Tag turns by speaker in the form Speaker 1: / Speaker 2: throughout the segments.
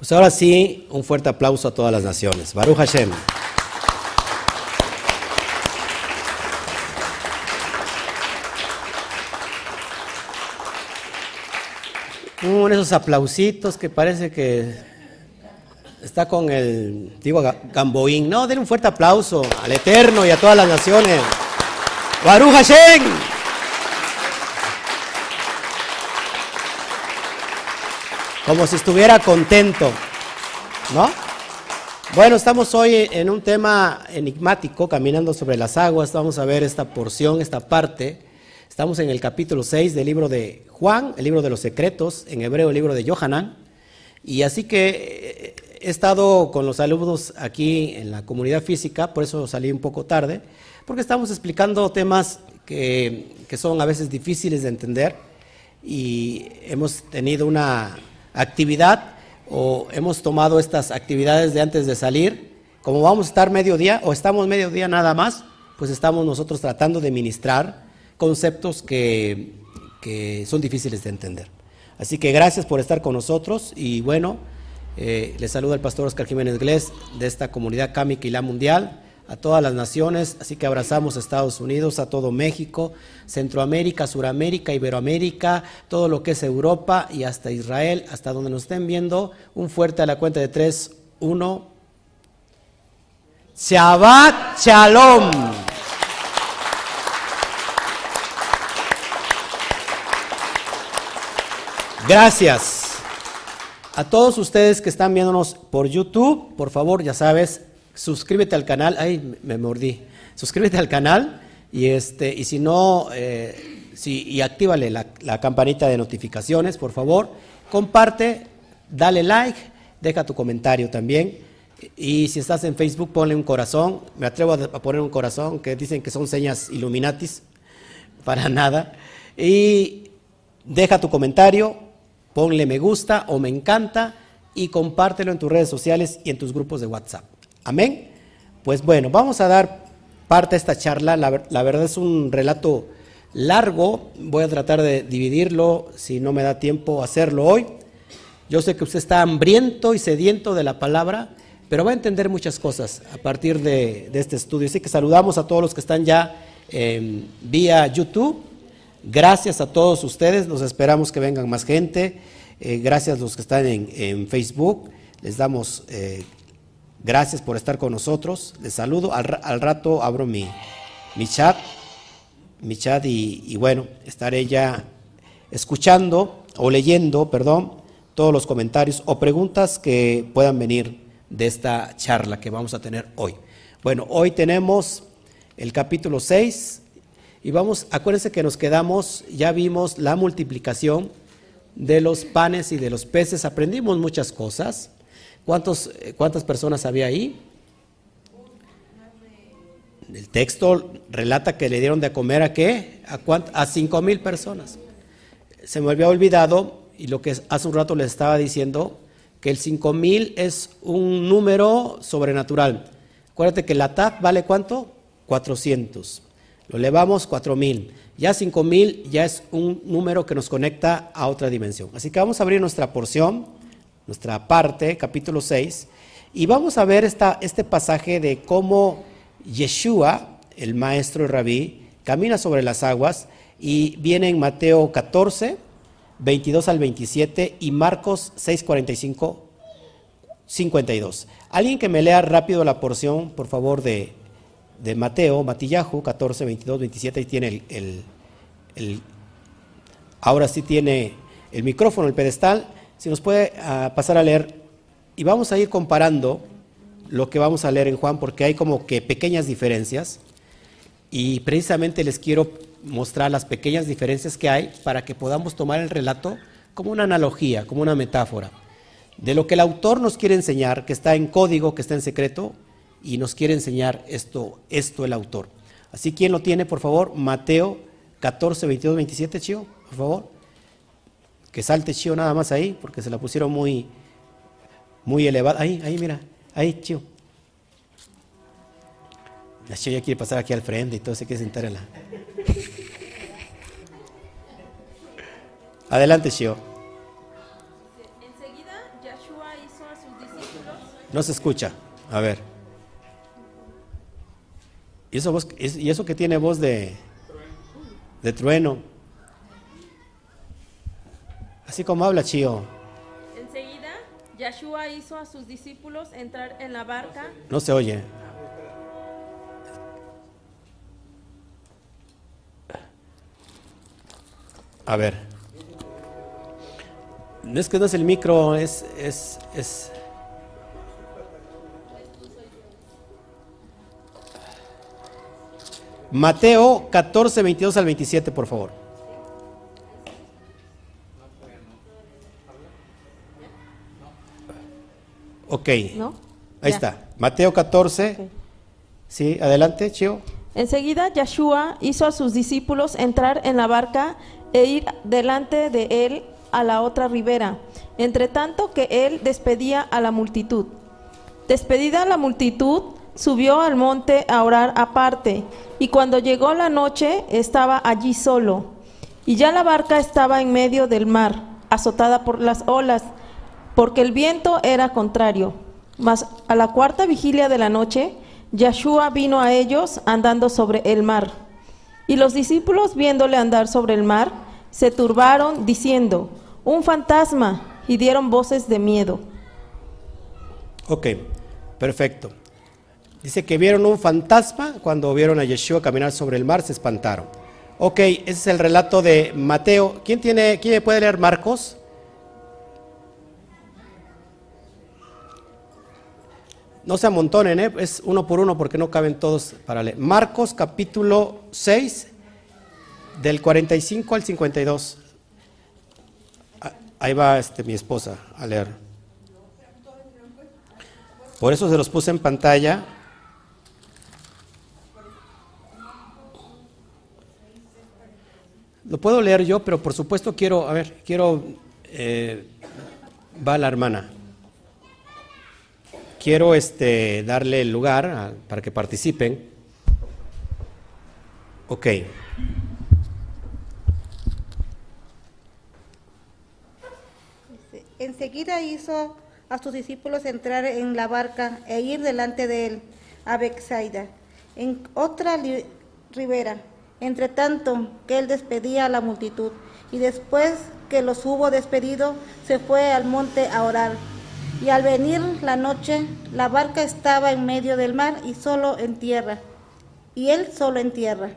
Speaker 1: Pues ahora sí, un fuerte aplauso a todas las naciones. Baruch Hashem. Uh, esos aplausitos que parece que está con el, digo, Gamboín. No, den un fuerte aplauso al Eterno y a todas las naciones. Baruch Hashem. Como si estuviera contento, ¿no? Bueno, estamos hoy en un tema enigmático, caminando sobre las aguas. Vamos a ver esta porción, esta parte. Estamos en el capítulo 6 del libro de Juan, el libro de los secretos, en hebreo el libro de Johanan. Y así que eh, he estado con los alumnos aquí en la comunidad física, por eso salí un poco tarde, porque estamos explicando temas que, que son a veces difíciles de entender y hemos tenido una actividad o hemos tomado estas actividades de antes de salir, como vamos a estar mediodía o estamos mediodía nada más, pues estamos nosotros tratando de ministrar conceptos que, son difíciles de entender. Así que gracias por estar con nosotros y bueno, eh, les saluda el pastor Oscar Jiménez Glés de esta comunidad la Mundial a todas las naciones, así que abrazamos a Estados Unidos, a todo México, Centroamérica, Suramérica, Iberoamérica, todo lo que es Europa y hasta Israel, hasta donde nos estén viendo. Un fuerte a la cuenta de tres, uno. Shabbat Shalom. Gracias. A todos ustedes que están viéndonos por YouTube, por favor, ya sabes, suscríbete al canal. Ay, me mordí. Suscríbete al canal y, este, y si no, eh, y actívale la, la campanita de notificaciones, por favor. Comparte, dale like, deja tu comentario también. Y si estás en Facebook, ponle un corazón. Me atrevo a poner un corazón, que dicen que son señas Illuminatis. Para nada. Y deja tu comentario, ponle me gusta o me encanta y compártelo en tus redes sociales y en tus grupos de WhatsApp. Amén. Pues bueno, vamos a dar parte de esta charla. La, verdad es un relato largo. Voy a tratar de dividirlo si no me da tiempo hacerlo hoy. Yo sé que usted está hambriento y sediento de la palabra, pero va a entender muchas cosas a partir de, este estudio. Así que saludamos a todos los que están ya vía YouTube. Gracias a todos ustedes. Nos esperamos que vengan más gente. Eh, gracias a los que están en, Facebook. Les damos eh, Gracias por estar con nosotros. Les saludo. Al, rato abro mi, mi, chat, mi chat y, bueno, estaré ya escuchando o leyendo, perdón, todos los comentarios o preguntas que puedan venir de esta charla que vamos a tener hoy. Bueno, hoy tenemos el capítulo 6 y vamos, acuérdense que nos quedamos, ya vimos la multiplicación de los panes y de los peces, aprendimos muchas cosas. ¿Cuántos, eh, ¿Cuántas personas había ahí? El texto relata que le dieron de comer a qué? A, a cinco mil personas. Se me había olvidado, y lo que hace un rato les estaba diciendo, que el cinco mil es un número sobrenatural. Acuérdate que la TAF vale cuánto? 400. Lo elevamos 4000. Ya 5000 ya es un número que nos conecta a otra dimensión. Así que vamos a abrir nuestra porción nuestra parte, capítulo 6, y vamos a ver este pasaje de cómo Yeshua, el maestro rabí, camina sobre las aguas y viene en Mateo 14, 22 al 27 y Marcos 6, 45, 52. Alguien que me lea rápido la porción, por favor, de, Mateo, Matillahu 14, 22, 27, y tiene el, ahora sí tiene el micrófono, el pedestal. Si nos puede ah, pasar a leer, y vamos a ir comparando lo que vamos a leer en Juan, porque hay como que pequeñas diferencias, y precisamente les quiero mostrar las pequeñas diferencias que hay para que podamos tomar el relato como una analogía, como una metáfora, de lo que el autor nos quiere enseñar, que está en código, que está en secreto, y nos quiere enseñar esto, esto el autor. Así, ¿quién lo tiene, por favor? Mateo 14, 22, 27, Chio, por favor que salte Chio nada más ahí, porque se la pusieron muy, muy elevada. Ahí, ahí, mira, ahí, Chio. La Chio ya quiere pasar aquí al frente y todo se quiere sentar en la. Adelante, Chio.
Speaker 2: Enseguida Yahshua hizo a sus discípulos.
Speaker 1: No se escucha. A ver. ¿Y eso, es- y eso que tiene voz de, de trueno? Así como habla Chío.
Speaker 2: Enseguida, Yeshua hizo a sus discípulos entrar en la barca
Speaker 1: No se oye. A ver. No es que no es el micro, es, es, es. Mateo 14, 22 al 27, por favor. Ok.
Speaker 2: ¿No?
Speaker 1: Ahí
Speaker 2: Ya.
Speaker 1: está. Mateo 14.
Speaker 2: Ok.
Speaker 1: Sí, adelante, Chio.
Speaker 2: Enseguida Yeshua hizo a sus discípulos entrar en la barca e ir delante de él a la otra ribera, entre tanto que él despedía a la multitud. Despedida la multitud, subió al monte a orar aparte, y cuando llegó la noche estaba allí solo. Y ya la barca estaba en medio del mar, azotada por las olas, porque el viento era contrario. Mas a la cuarta vigilia de la noche, Yeshua vino a ellos andando sobre el mar. Y los discípulos, viéndole andar sobre el mar, se turbaron, diciendo, un fantasma, y dieron voces de miedo.
Speaker 1: Ok, perfecto. Dice que vieron un fantasma cuando vieron a Yeshua caminar sobre el mar, se espantaron. Ok, ese es el relato de Mateo. ¿Quién tiene, quién puede leer Marcos? No se amontonen, ¿eh? es uno por uno porque no caben todos para leer. Marcos capítulo 6, del 45 al 52. Ah, Ahí va este, mi esposa a leer. Por eso se los puse en pantalla. Lo puedo leer yo, pero por supuesto quiero, a ver, quiero, eh, va la hermana. Quiero este, darle el lugar para que participen. Ok.
Speaker 3: Enseguida hizo a sus discípulos entrar en la barca e ir delante de él a Bexaida, en otra ribera, entre tanto que él despedía a la multitud. Y después que los hubo despedido, se fue al monte a orar. Y al venir la noche, la barca estaba en medio del mar y solo en tierra, y él solo en tierra.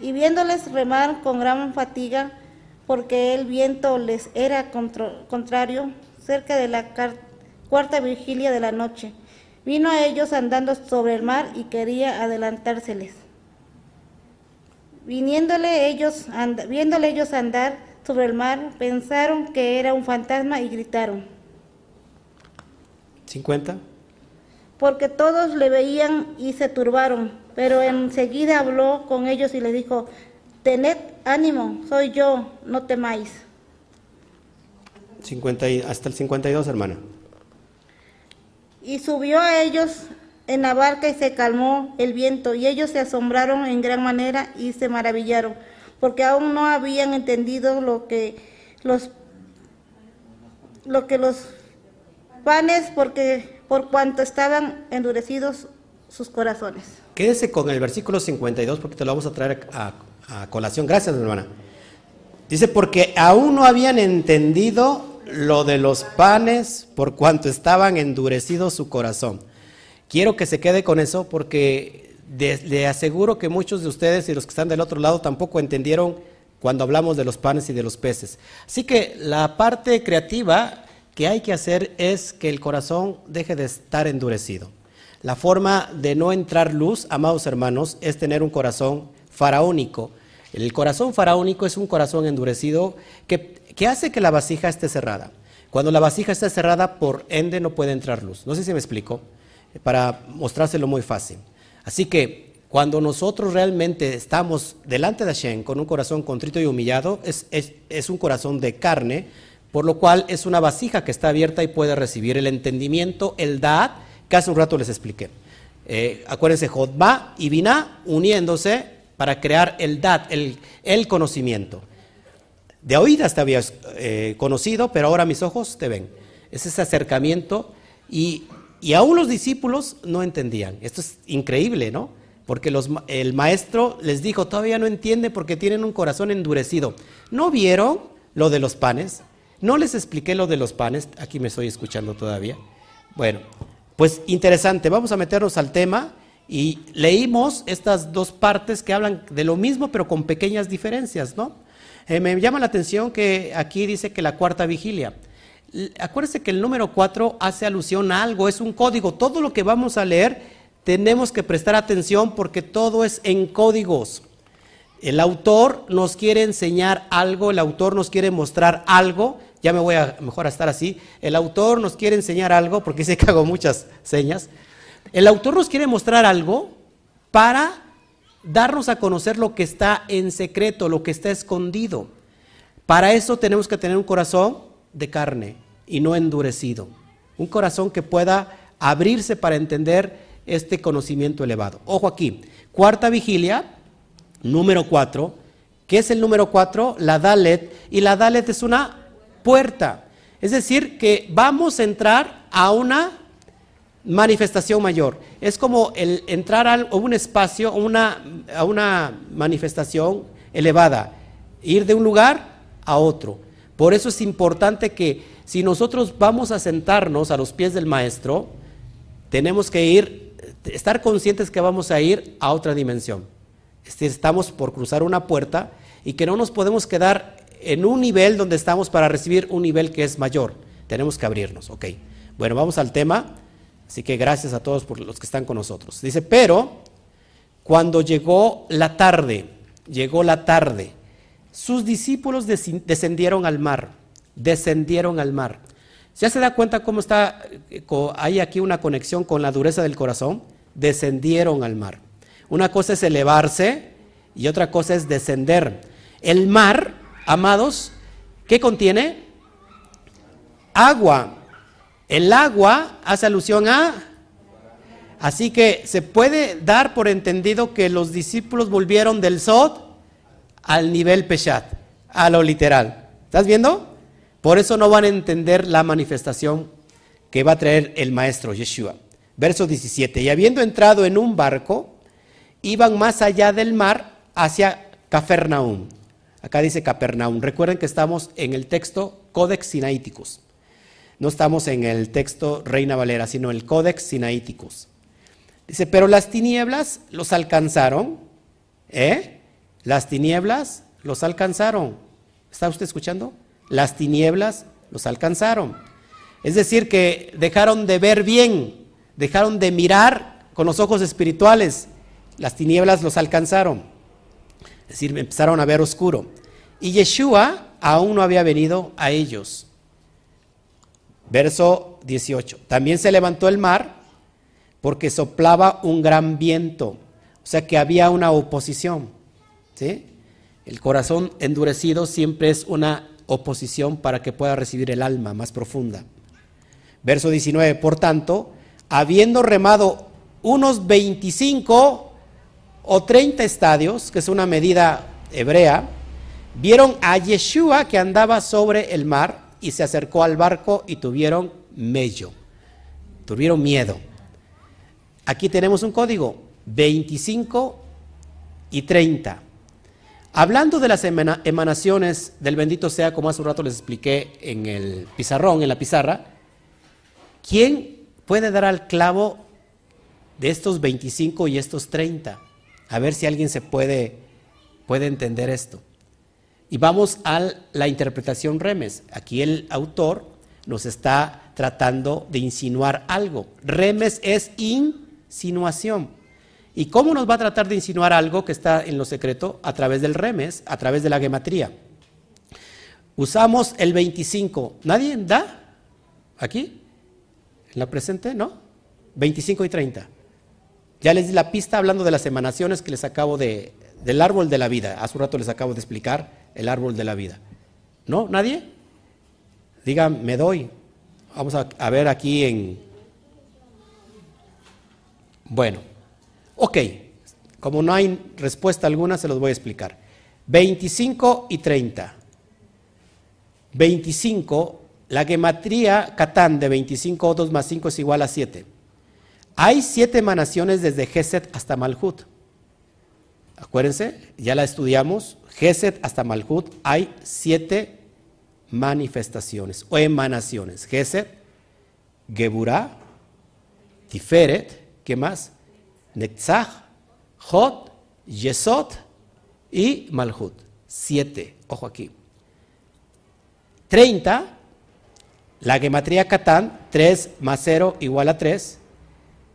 Speaker 3: Y viéndoles remar con gran fatiga, porque el viento les era contrario, cerca de la cuarta vigilia de la noche, vino a ellos andando sobre el mar y quería adelantárseles. Viniéndole ellos, and- viéndole ellos andar sobre el mar, pensaron que era un fantasma y gritaron,
Speaker 1: 50.
Speaker 3: porque todos le veían y se turbaron. Pero enseguida habló con ellos y les dijo, tened ánimo, soy yo, no temáis.
Speaker 1: 50 y- hasta el 52, hermana.
Speaker 3: Y subió a ellos en la barca y se calmó el viento, y ellos se asombraron en gran manera y se maravillaron, porque aún no habían entendido lo que los lo que los panes, porque por cuanto estaban endurecidos sus corazones.
Speaker 1: Quédese con el versículo 52 porque te lo vamos a traer a, colación. Gracias, hermana. Dice, porque aún no habían entendido lo de los panes por cuanto estaban endurecidos su corazón. Quiero que se quede con eso porque le aseguro que muchos de ustedes y los que están del otro lado tampoco entendieron cuando hablamos de los panes y de los peces. Así que la parte creativa que hay que hacer es que el corazón deje de estar endurecido. La forma de no entrar luz, amados hermanos, es tener un corazón faraónico. El corazón faraónico es un corazón endurecido que, que hace que la vasija esté cerrada. Cuando la vasija está cerrada, por ende no puede entrar luz. No sé si me explico, para mostrárselo muy fácil. Así que cuando nosotros realmente estamos delante de Hashem con un corazón contrito y humillado, es, es- es un corazón de carne, por lo cual es una vasija que está abierta y puede recibir el entendimiento, el dad, que hace un rato les expliqué. Eh, acuérdense, Jodma y Binah uniéndose para crear el dad, el, conocimiento. De oídas te habías eh, conocido, pero ahora mis ojos te ven. es ese acercamiento y, aún los discípulos no entendían. Esto es increíble, ¿no? Porque el maestro les dijo, todavía no entiende porque tienen un corazón endurecido. ¿No vieron lo de los panes? No les expliqué lo de los panes, aquí me estoy escuchando todavía. Bueno, pues interesante, vamos a meternos al tema y leímos estas dos partes que hablan de lo mismo pero con pequeñas diferencias, ¿no? Eh, me llama la atención que aquí dice que la cuarta vigilia. Acuérdense que el número cuatro hace alusión a algo, es un código. Todo lo que vamos a leer tenemos que prestar atención porque todo es en códigos. El autor nos quiere enseñar algo, el autor nos quiere mostrar algo, ya me voy a mejor a estar así, el autor nos quiere enseñar algo, porque sé que hago muchas señas, el autor nos quiere mostrar algo para darnos a conocer lo que está en secreto, lo que está escondido. Para eso tenemos que tener un corazón de carne y no endurecido, un corazón que pueda abrirse para entender este conocimiento elevado. Ojo aquí, cuarta vigilia, número cuatro, ¿qué es el número cuatro? La Dalet, y la Dalet es una puerta. Es decir, que vamos a entrar a una manifestación mayor. Es como el entrar a un espacio, una, a una manifestación elevada, ir de un lugar a otro. Por eso es importante que si nosotros vamos a sentarnos a los pies del maestro, tenemos que ir, estar conscientes que vamos a ir a otra dimensión. Estamos por cruzar una puerta y que no nos podemos quedar en un nivel donde estamos para recibir un nivel que es mayor. Tenemos que abrirnos, ok. Bueno, vamos al tema. Así que gracias a todos por los que están con nosotros. Dice, pero cuando llegó la tarde, llegó la tarde, sus discípulos descendieron al mar, descendieron al mar. ¿Ya se da cuenta cómo está, eh, hay aquí una conexión con la dureza del corazón? Descendieron al mar. Una cosa es elevarse y otra cosa es descender. El mar amados, ¿qué contiene? Agua. El agua hace alusión a... Así que se puede dar por entendido que los discípulos volvieron del Sod al nivel Peshat, a lo literal. ¿Estás viendo? Por eso no van a entender la manifestación que va a traer el maestro Yeshua. Verso 17. Y habiendo entrado en un barco, iban más allá del mar hacia Cafarnaum. Acá dice Capernaum. Recuerden que estamos en el texto Codex Sinaiticus. No estamos en el texto Reina Valera, sino el Codex Sinaiticus. Dice, pero las tinieblas los alcanzaron. ¿Eh? Las tinieblas los alcanzaron. ¿Está usted escuchando? Las tinieblas los alcanzaron. Es decir, que dejaron de ver bien, dejaron de mirar con los ojos espirituales. Las tinieblas los alcanzaron. Es decir, empezaron a ver oscuro. Y Yeshua aún no había venido a ellos. Verso 18. También se levantó el mar porque soplaba un gran viento. O sea que había una oposición. ¿sí? El corazón endurecido siempre es una oposición para que pueda recibir el alma más profunda. Verso 19. Por tanto, habiendo remado unos 25 o 30 estadios, que es una medida hebrea, vieron a Yeshua que andaba sobre el mar y se acercó al barco y tuvieron mello, tuvieron miedo. Aquí tenemos un código, 25 y 30. Hablando de las emanaciones del bendito sea, como hace un rato les expliqué en el pizarrón, en la pizarra, ¿quién puede dar al clavo de estos 25 y estos 30? A ver si alguien se puede, puede entender esto. Y vamos a la interpretación remes. Aquí el autor nos está tratando de insinuar algo. Remes es insinuación. ¿Y cómo nos va a tratar de insinuar algo que está en lo secreto? A través del remes, a través de la gematría. Usamos el 25. ¿Nadie da? ¿Aquí? ¿En la presente? ¿No? 25 y 30. Ya les di la pista hablando de las emanaciones que les acabo de, del árbol de la vida. Hace un rato les acabo de explicar el árbol de la vida. ¿No? ¿Nadie? Digan, me doy. Vamos a, a ver aquí en... Bueno, ok. Como no hay respuesta alguna, se los voy a explicar. 25 y 30. 25, la gematría Catán de 25 2 más 5 es igual a 7. Hay siete emanaciones desde Geset hasta Malhut. Acuérdense, ya la estudiamos. Geset hasta Malhut hay siete manifestaciones o emanaciones. Geset, Geburah, Tiferet, ¿qué más? Netzach, Hot, Yesod y Malhut. Siete, ojo aquí. Treinta, la gematría Catán, 3 más 0 igual a 3,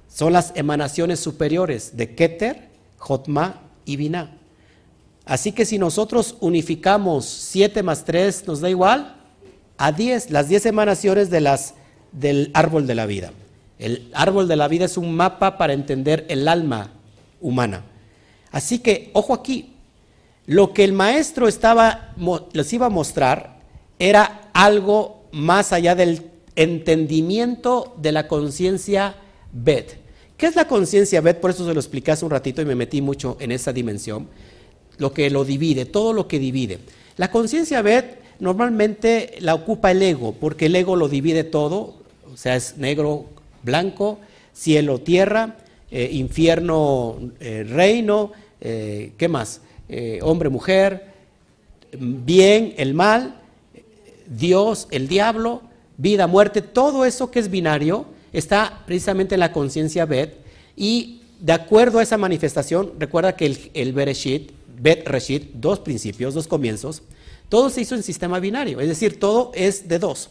Speaker 1: son las emanaciones superiores de Keter, Jotma y Binah. Así que si nosotros unificamos 7 más 3, nos da igual a 10, las 10 emanaciones del árbol de la vida. El árbol de la vida es un mapa para entender el alma humana. Así que, ojo aquí, lo que el maestro estaba, les iba a mostrar era algo más allá del entendimiento de la conciencia Bet. ¿Qué es la conciencia Bet? Por eso se lo expliqué hace un ratito y me metí mucho en esa dimensión. Lo que lo divide, todo lo que divide. La conciencia Bet normalmente la ocupa el ego, porque el ego lo divide todo, o sea, es negro, blanco, cielo, tierra, eh, infierno, eh, reino, eh, ¿qué más? hombre, mujer, bien, el mal, Dios, el diablo, vida, muerte, todo eso que es binario está precisamente en la conciencia Bet y de acuerdo a esa manifestación, recuerda que el, el Bereshit, Bet Reshit, dos principios, dos comienzos, todo se hizo en sistema binario, es decir, todo es de dos.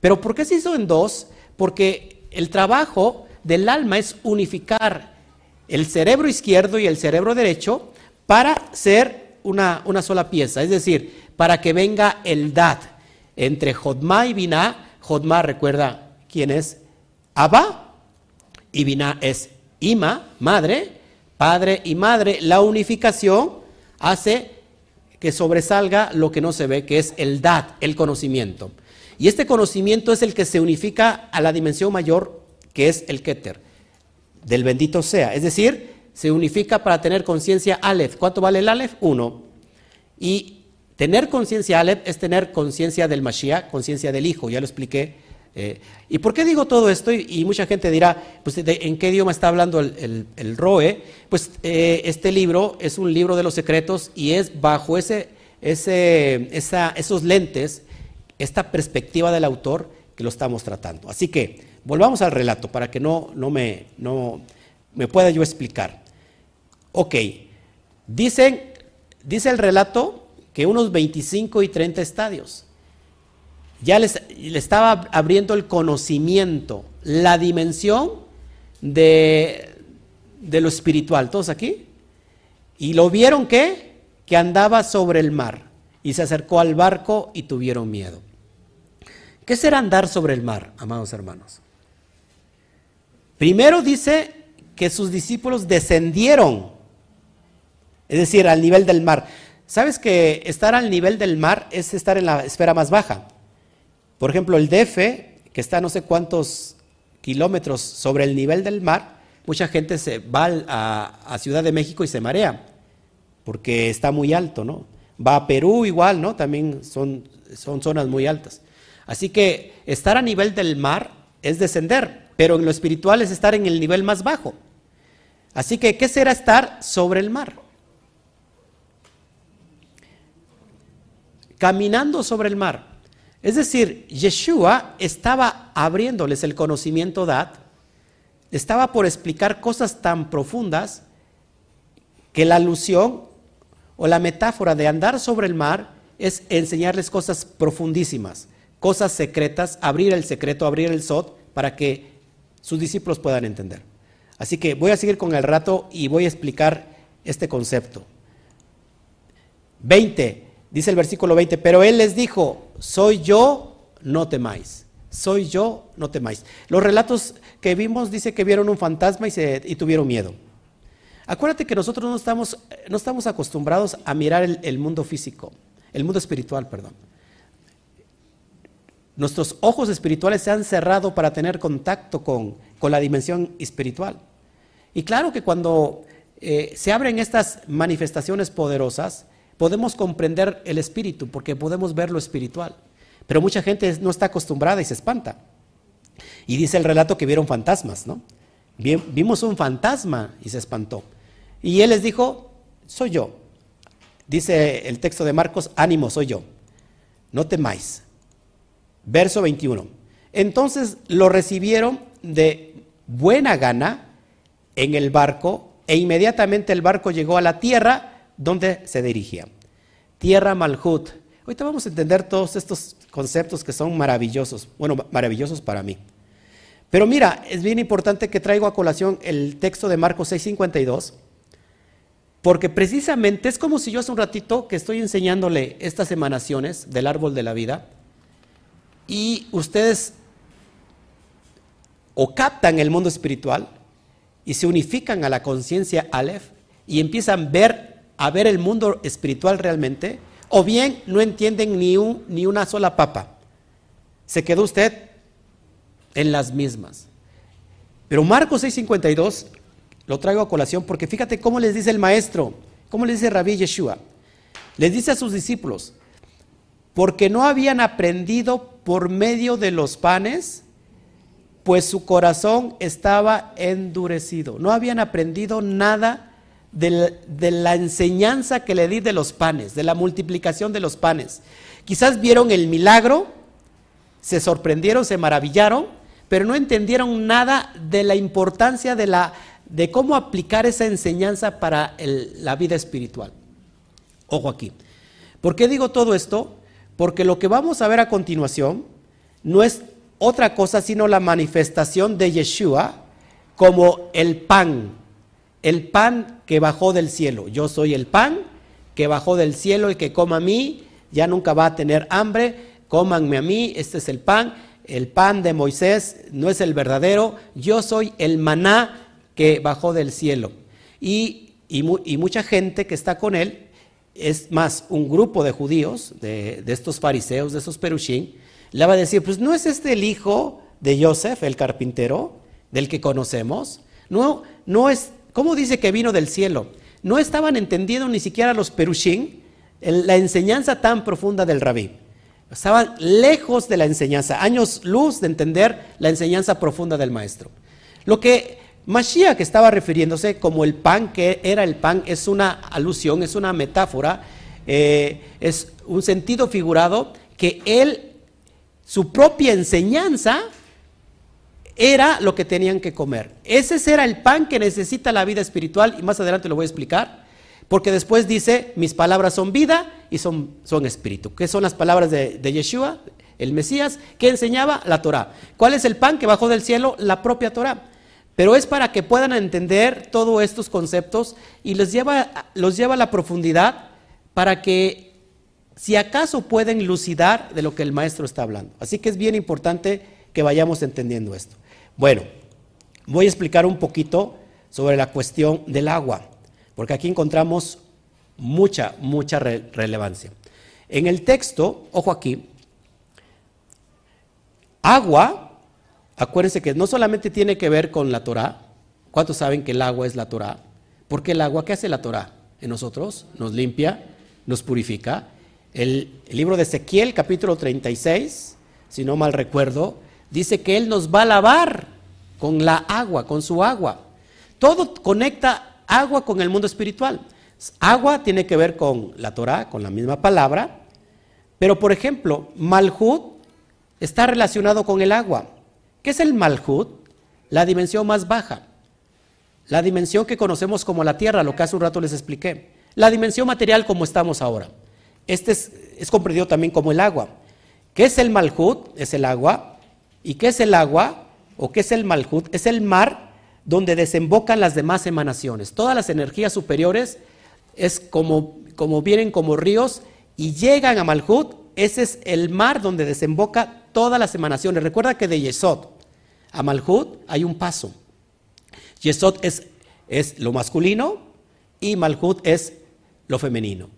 Speaker 1: Pero ¿por qué se hizo en dos? Porque el trabajo del alma es unificar el cerebro izquierdo y el cerebro derecho para ser una, una sola pieza, es decir, para que venga el Dat, entre Jodma y Binah. Jodma recuerda quién es Abba y es Ima, madre, padre y madre. La unificación hace que sobresalga lo que no se ve, que es el Dat, el conocimiento. Y este conocimiento es el que se unifica a la dimensión mayor, que es el Keter, del bendito sea. Es decir, se unifica para tener conciencia Aleph. ¿Cuánto vale el Aleph? Uno. Y Tener conciencia Aleph es tener conciencia del Mashiach, conciencia del Hijo, ya lo expliqué. Eh, ¿Y por qué digo todo esto? Y, mucha gente dirá, pues, ¿en qué idioma está hablando el, ROE? Pues eh, este libro es un libro de los secretos y es bajo ese, ese, esa, esos lentes, esta perspectiva del autor que lo estamos tratando. Así que volvamos al relato para que no, no, me, no me pueda yo explicar. Ok, dicen, dice el relato que unos 25 y 30 estadios. Ya le estaba abriendo el conocimiento, la dimensión de, de lo espiritual. ¿Todos aquí? Y lo vieron que, que andaba sobre el mar y se acercó al barco y tuvieron miedo. ¿Qué será andar sobre el mar, amados hermanos? Primero dice que sus discípulos descendieron, es decir, al nivel del mar. ¿Sabes que estar al nivel del mar es estar en la esfera más baja? Por ejemplo, el DF, que está no sé cuántos kilómetros sobre el nivel del mar, mucha gente se va a, Ciudad de México y se marea, porque está muy alto, ¿no? Va a Perú igual, ¿no? También son, son zonas muy altas. Así que estar a nivel del mar es descender, pero en lo espiritual es estar en el nivel más bajo. Así que, ¿qué será estar sobre el mar? caminando sobre el mar. Es decir, Yeshua estaba abriéndoles el conocimiento dat, estaba por explicar cosas tan profundas que la alusión o la metáfora de andar sobre el mar es enseñarles cosas profundísimas, cosas secretas, abrir el secreto, abrir el sot para que sus discípulos puedan entender. Así que voy a seguir con el rato y voy a explicar este concepto. 20. Dice el versículo 20, pero él les dijo, soy yo, no temáis. Soy yo, no temáis. Los relatos que vimos dice que vieron un fantasma y, se, tuvieron miedo. Acuérdate que nosotros no estamos, no estamos acostumbrados a mirar el, mundo físico, el mundo espiritual, perdón. Nuestros ojos espirituales se han cerrado para tener contacto con, la dimensión espiritual. Y claro que cuando eh, se abren estas manifestaciones poderosas, podemos comprender el espíritu porque podemos ver lo espiritual. Pero mucha gente no está acostumbrada y se espanta. Y dice el relato que vieron fantasmas, ¿no? vimos un fantasma y se espantó. Y él les dijo, soy yo. Dice el texto de Marcos, ánimo, soy yo. No temáis. Verso 21. Entonces lo recibieron de buena gana en el barco e inmediatamente el barco llegó a la tierra donde se dirigía. Tierra Malhut. Ahorita vamos a entender todos estos conceptos que son maravillosos, bueno, maravillosos para mí. Pero mira, es bien importante que traigo a colación el texto de Marcos 6:52, porque precisamente es como si yo hace un ratito que estoy enseñándole estas emanaciones del árbol de la vida y ustedes o captan el mundo espiritual y se unifican a la conciencia Aleph y empiezan ver, a ver el mundo espiritual realmente, o bien no entienden ni, un, ni una sola papa. Se quedó usted en las mismas. Pero Marcos 6:52 lo traigo a colación porque fíjate cómo les dice el maestro, cómo les dice Rabí Yeshua. Les dice a sus discípulos, porque no habían aprendido por medio de los panes, pues su corazón estaba endurecido. No habían aprendido nada de la, enseñanza que le di de los panes, de la multiplicación de los panes. Quizás vieron el milagro, se sorprendieron, se maravillaron, pero no entendieron nada de la importancia de, la, de cómo aplicar esa enseñanza para la vida espiritual. Ojo aquí. ¿Por qué digo todo esto? Porque lo que vamos a ver a continuación no es otra cosa sino la manifestación de Yeshua como el pan, el pan que bajó del cielo. Yo soy el pan que bajó del cielo y que coma a mí, ya nunca va a tener hambre, cómanme a mí, este es el pan, el pan de Moisés no es el verdadero, yo soy el maná que bajó del cielo. Y, y, mucha gente que está con él, es más, un grupo de judíos, de, de estos fariseos, de esos perushín, le va a decir, pues no es este el hijo de Joseph, el carpintero, del que conocemos. No, no es, ¿cómo dice que vino del cielo? No estaban entendiendo ni siquiera los perushín la enseñanza tan profunda del rabí. Estaban lejos de la enseñanza, años luz de entender la enseñanza profunda del maestro. Lo que Mashiach estaba refiriéndose como el pan que era el pan es una alusión, es una metáfora, eh, es un sentido figurado que él su propia enseñanza era lo que tenían que comer. Ese era el pan que necesita la vida espiritual y más adelante lo voy a explicar, porque después dice, mis palabras son vida y son, son espíritu. ¿Qué son las palabras de, de Yeshua, el Mesías? que enseñaba? La Torah. ¿Cuál es el pan que bajó del cielo? La propia Torah. Pero es para que puedan entender todos estos conceptos y los lleva, los lleva a la profundidad para que si acaso pueden lucidar de lo que el maestro está hablando. Así que es bien importante que vayamos entendiendo esto. Bueno, voy a explicar un poquito sobre la cuestión del agua, porque aquí encontramos mucha, mucha relevancia. En el texto, ojo aquí, agua, acuérdense que no solamente tiene que ver con la Torah, ¿cuántos saben que el agua es la Torah? Porque el agua, ¿qué hace la Torah en nosotros? Nos limpia, nos purifica el, libro de Ezequiel, capítulo 36, si no mal recuerdo, dice que Él nos va a lavar con la agua, con su agua. Todo conecta agua con el mundo espiritual. Agua tiene que ver con la Torah, con la misma palabra, pero por ejemplo, Malhut está relacionado con el agua. ¿Qué es el Malhut? La dimensión más baja. La dimensión que conocemos como la tierra, lo que hace un rato les expliqué. La dimensión material como estamos ahora. Este es, comprendido también como el agua. ¿Qué es el Malhut? Es el agua. ¿Y qué es el agua? ¿O qué es el Malhut? Es el mar donde desembocan las demás emanaciones. Todas las energías superiores es como, como vienen como ríos y llegan a Malhut. Ese es el mar donde desemboca todas las emanaciones. Recuerda que de Yesod a Malhut hay un paso. Yesod es, es lo masculino y Malhut es lo femenino.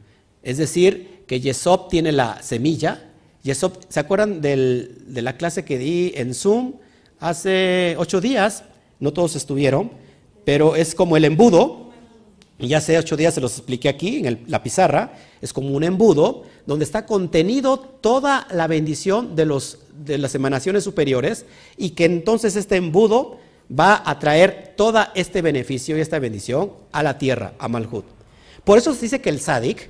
Speaker 1: Es decir, que Yesop tiene la semilla. Yesop, ¿se acuerdan de la clase que di en Zoom hace ocho días? No todos estuvieron, pero es como el embudo. y hace ocho días se los expliqué aquí en la pizarra, es como un embudo donde está contenido toda la bendición de, los, de las emanaciones superiores y que entonces este embudo va a traer todo este beneficio y esta bendición a la tierra, a Malhut. Por eso se dice que el sadik,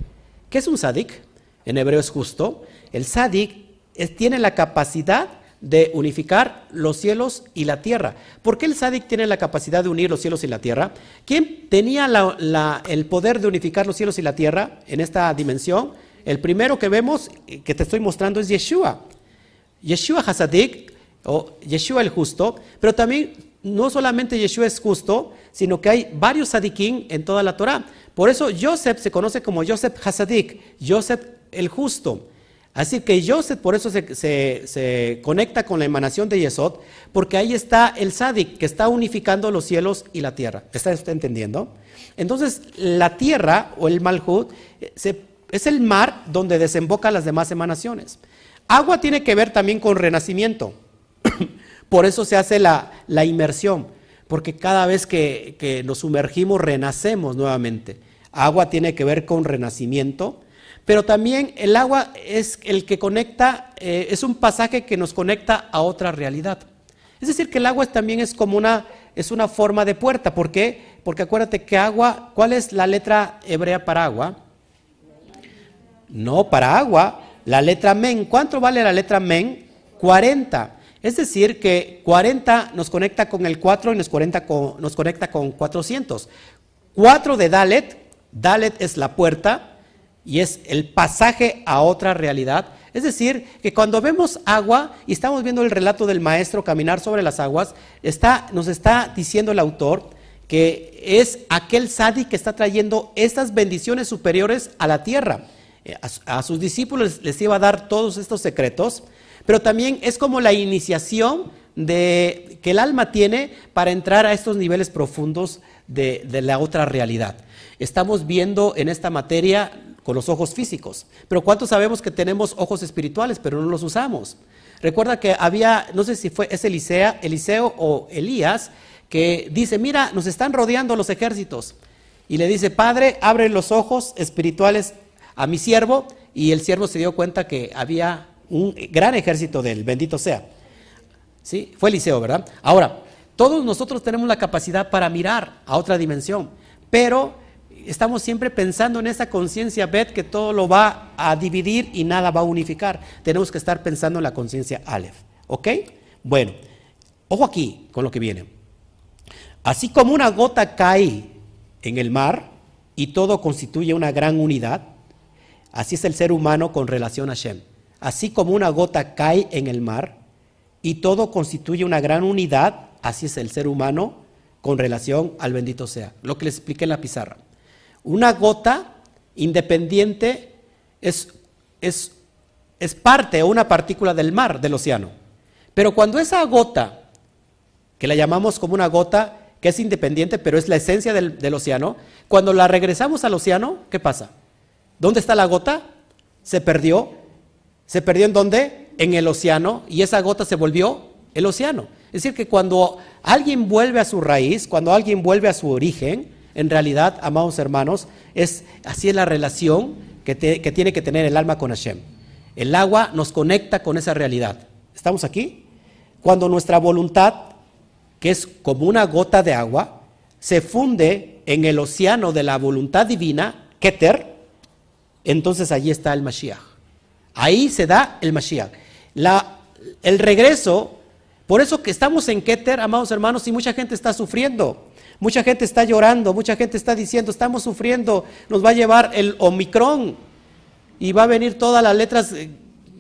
Speaker 1: ¿qué es un sadik? En hebreo es justo. El sadik tiene la capacidad de unificar los cielos y la tierra. ¿Por qué el Sadik tiene la capacidad de unir los cielos y la tierra? ¿Quién tenía el poder de unificar los cielos y la tierra en esta dimensión? El primero que vemos, que te estoy mostrando, es Yeshua. Yeshua Hasadik, o Yeshua el justo, pero también no solamente Yeshua es justo, sino que hay varios Sadikim en toda la Torah. Por eso Joseph se conoce como Joseph Hasadik, Joseph el justo. Así que Joseph por eso se, conecta con la emanación de Yesod, porque ahí está el Sadik, que está unificando los cielos y la tierra. ¿Está usted entendiendo? Entonces, la tierra o el Malhut eh, es el mar donde desemboca las demás emanaciones. Agua tiene que ver también con renacimiento. por eso se hace la, inmersión, porque cada vez que nos sumergimos renacemos nuevamente. Agua tiene que ver con renacimiento pero también el agua es el que conecta, eh, es un pasaje que nos conecta a otra realidad. Es decir, que el agua también es como una, es una forma de puerta. ¿Por qué? Porque acuérdate que agua, ¿cuál es la letra hebrea para agua? No, para agua, la letra men. ¿Cuánto vale la letra men? 40. Es decir, que 40 nos conecta con el 4 y nos nos conecta con 400. 4 de Dalet, Dalet es la puerta, y es el pasaje a otra realidad. Es decir, que cuando vemos agua y estamos viendo el relato del maestro caminar sobre las aguas, está, nos está diciendo el autor que es aquel sadi que está trayendo estas bendiciones superiores a la tierra. Eh, a, sus discípulos les iba a dar todos estos secretos, pero también es como la iniciación de, que el alma tiene para entrar a estos niveles profundos de, de la otra realidad. Estamos viendo en esta materia con los ojos físicos. Pero ¿cuántos sabemos que tenemos ojos espirituales, pero no los usamos? Recuerda que había, no sé si fue ese Eliseo o Elías, que dice, mira, nos están rodeando los ejércitos. Y le dice, Padre, abre los ojos espirituales a mi siervo. Y el siervo se dio cuenta que había un gran ejército de él, bendito sea. ¿Sí? Fue Eliseo, ¿verdad? Ahora, todos nosotros tenemos la capacidad para mirar a otra dimensión, pero estamos siempre pensando en esa conciencia Bet que todo lo va a dividir y nada va a unificar. Tenemos que estar pensando en la conciencia Aleph. ¿Ok? Bueno, ojo aquí con lo que viene. Así como una gota cae en el mar y todo constituye una gran unidad, así es el ser humano con relación a Shem. Así como una gota cae en el mar y todo constituye una gran unidad, así es el ser humano con relación al bendito sea. Lo que les expliqué en la pizarra. Una gota independiente es, es, es parte o una partícula del mar, del océano. Pero cuando esa gota, que la llamamos como una gota que es independiente, pero es la esencia del, del océano, cuando la regresamos al océano, ¿qué pasa? ¿Dónde está la gota? Se perdió. ¿Se perdió en dónde? En el océano. Y esa gota se volvió el océano. Es decir, que cuando alguien vuelve a su raíz, cuando alguien vuelve a su origen, en realidad, amados hermanos, es así es la relación que, tiene que tener el alma con Hashem. El agua nos conecta con esa realidad. ¿Estamos aquí? Cuando nuestra voluntad, que es como una gota de agua, se funde en el océano de la voluntad divina, Keter, entonces allí está el Mashiach. Ahí se da el Mashiach. El regreso, por eso que estamos en Keter, amados hermanos, y mucha gente está sufriendo. Mucha gente está llorando, mucha gente está diciendo, estamos sufriendo, nos va a llevar el Omicron y va a venir todas las letras eh,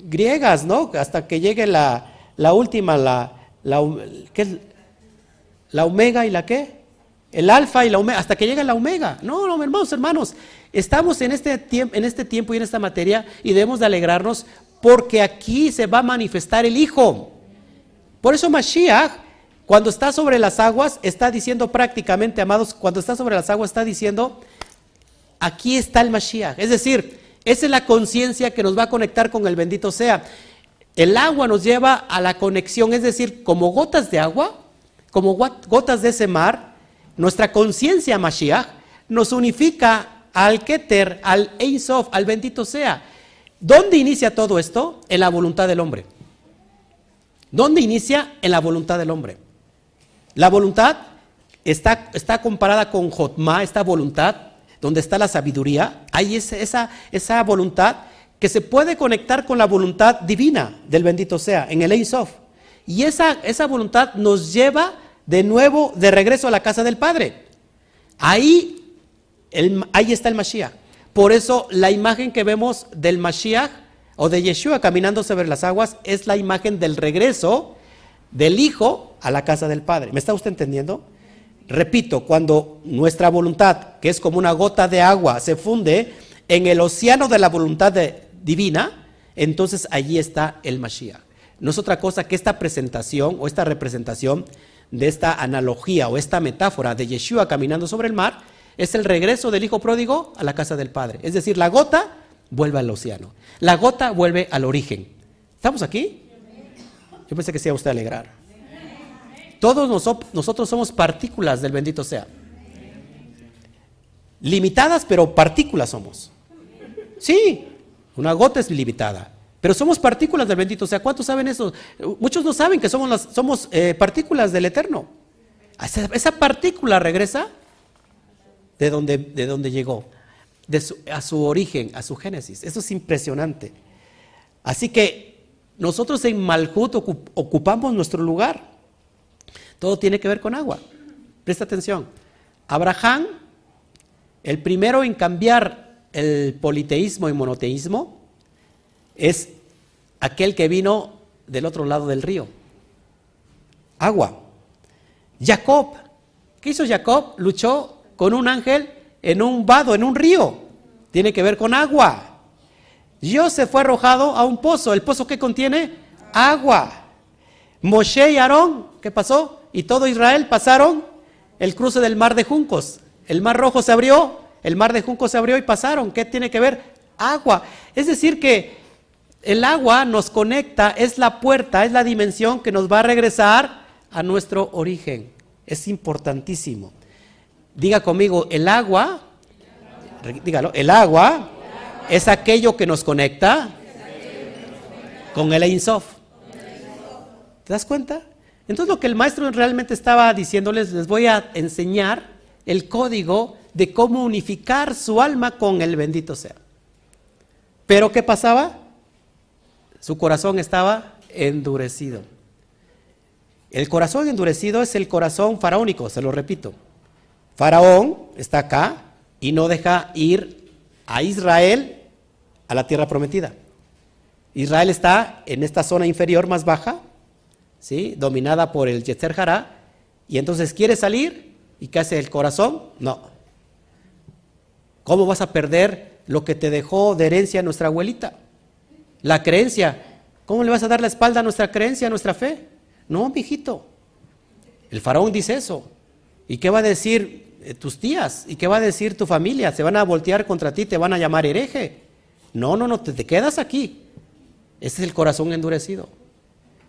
Speaker 1: griegas, ¿no? Hasta que llegue la, última, la, la, la omega y la qué? El alfa y la omega, hasta que llegue la omega. No, no, hermanos, hermanos, estamos en este, en este tiempo y en esta materia y debemos de alegrarnos porque aquí se va a manifestar el Hijo. Por eso Mashiach cuando está sobre las aguas, está diciendo prácticamente, amados, cuando está sobre las aguas, está diciendo, aquí está el Mashiach. Es decir, esa es la conciencia que nos va a conectar con el bendito sea. El agua nos lleva a la conexión, es decir, como gotas de agua, como gotas de ese mar, nuestra conciencia Mashiach nos unifica al Keter, al Ein Sof, al bendito sea. ¿Dónde inicia todo esto? En la voluntad del hombre. ¿Dónde inicia? En la voluntad del hombre. La voluntad está, está comparada con Jotma, esta voluntad, donde está la sabiduría. Hay esa, esa voluntad que se puede conectar con la voluntad divina del bendito sea, en el Ein Sof. Y esa, esa voluntad nos lleva de nuevo de regreso a la casa del Padre. Ahí, ahí está el Mashiach. Por eso la imagen que vemos del Mashiach o de Yeshua caminando sobre las aguas es la imagen del regreso del Hijo a la casa del Padre. ¿Me está usted entendiendo? Repito, cuando nuestra voluntad, que es como una gota de agua, se funde en el océano de la voluntad divina, entonces allí está el Mashiach. No es otra cosa que esta presentación o esta representación de esta analogía o esta metáfora de Yeshua caminando sobre el mar, es el regreso del Hijo pródigo a la casa del Padre. Es decir, la gota vuelve al océano. La gota vuelve al origen. ¿Estamos aquí? Yo pensé que se iba usted a alegrar. Todos nosotros somos partículas del bendito sea. Limitadas, pero partículas somos. Sí, una gota es limitada. Pero somos partículas del bendito sea. ¿Cuántos saben eso? Muchos no saben que somos, las, somos eh, partículas del eterno. Esa, partícula regresa de donde, de donde llegó a su origen, a su génesis. Eso es impresionante. Así que nosotros en Malhut ocupamos nuestro lugar. Todo tiene que ver con agua. Presta atención. Abraham, el primero en cambiar el politeísmo y monoteísmo, es aquel que vino del otro lado del río. Agua. Jacob, ¿qué hizo Jacob? Luchó con un ángel en un vado, en un río. Tiene que ver con agua. Se fue arrojado a un pozo. ¿El pozo que contiene? Agua. Moshe y Aarón, ¿qué pasó? Y todo Israel pasaron el cruce del mar de juncos. El mar rojo se abrió, el mar de juncos se abrió y pasaron. ¿Qué tiene que ver? Agua. Es decir, que el agua nos conecta, es la puerta, es la dimensión que nos va a regresar a nuestro origen. Es importantísimo. Diga conmigo, el agua, dígalo, el agua es aquello que nos conecta con el Ein Sof. ¿Te das cuenta? Entonces lo que el maestro realmente estaba diciéndoles, les voy a enseñar el código de cómo unificar su alma con el bendito sea. Pero ¿qué pasaba? Su corazón estaba endurecido. El corazón endurecido es el corazón faraónico, se lo repito. Faraón está acá y no deja ir a Israel a la tierra prometida. Israel está en esta zona inferior más baja, ¿sí? dominada por el Yetzer Hará, y entonces quiere salir, ¿y qué hace el corazón? No. ¿Cómo vas a perder lo que te dejó de herencia nuestra abuelita? La creencia. ¿Cómo le vas a dar la espalda a nuestra creencia, a nuestra fe? No, mijito. El faraón dice eso. ¿Y qué va a decir eh, tus tías? ¿Y qué va a decir tu familia? ¿Se van a voltear contra ti? ¿Te van a llamar hereje? No, no, no, te, quedas aquí. Ese es el corazón endurecido.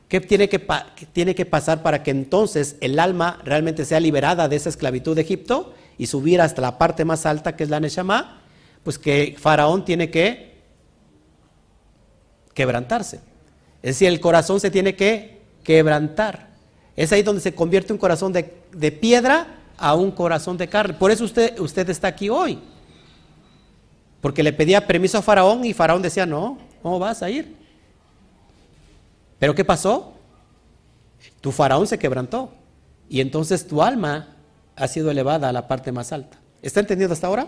Speaker 1: ¿Qué tiene que, tiene que pasar para que entonces el alma realmente sea liberada de esa esclavitud de Egipto y subir hasta la parte más alta que es la Neshama? Pues que Faraón tiene que quebrantarse. Es decir, el corazón se tiene que quebrantar. Es ahí donde se convierte un corazón de, de piedra a un corazón de carne. Por eso usted, usted está aquí hoy. Porque le pedía permiso a Faraón y Faraón decía, no, ¿cómo vas a ir? Pero ¿qué pasó? Tu Faraón se quebrantó. Y entonces tu alma ha sido elevada a la parte más alta. ¿Está entendido hasta ahora?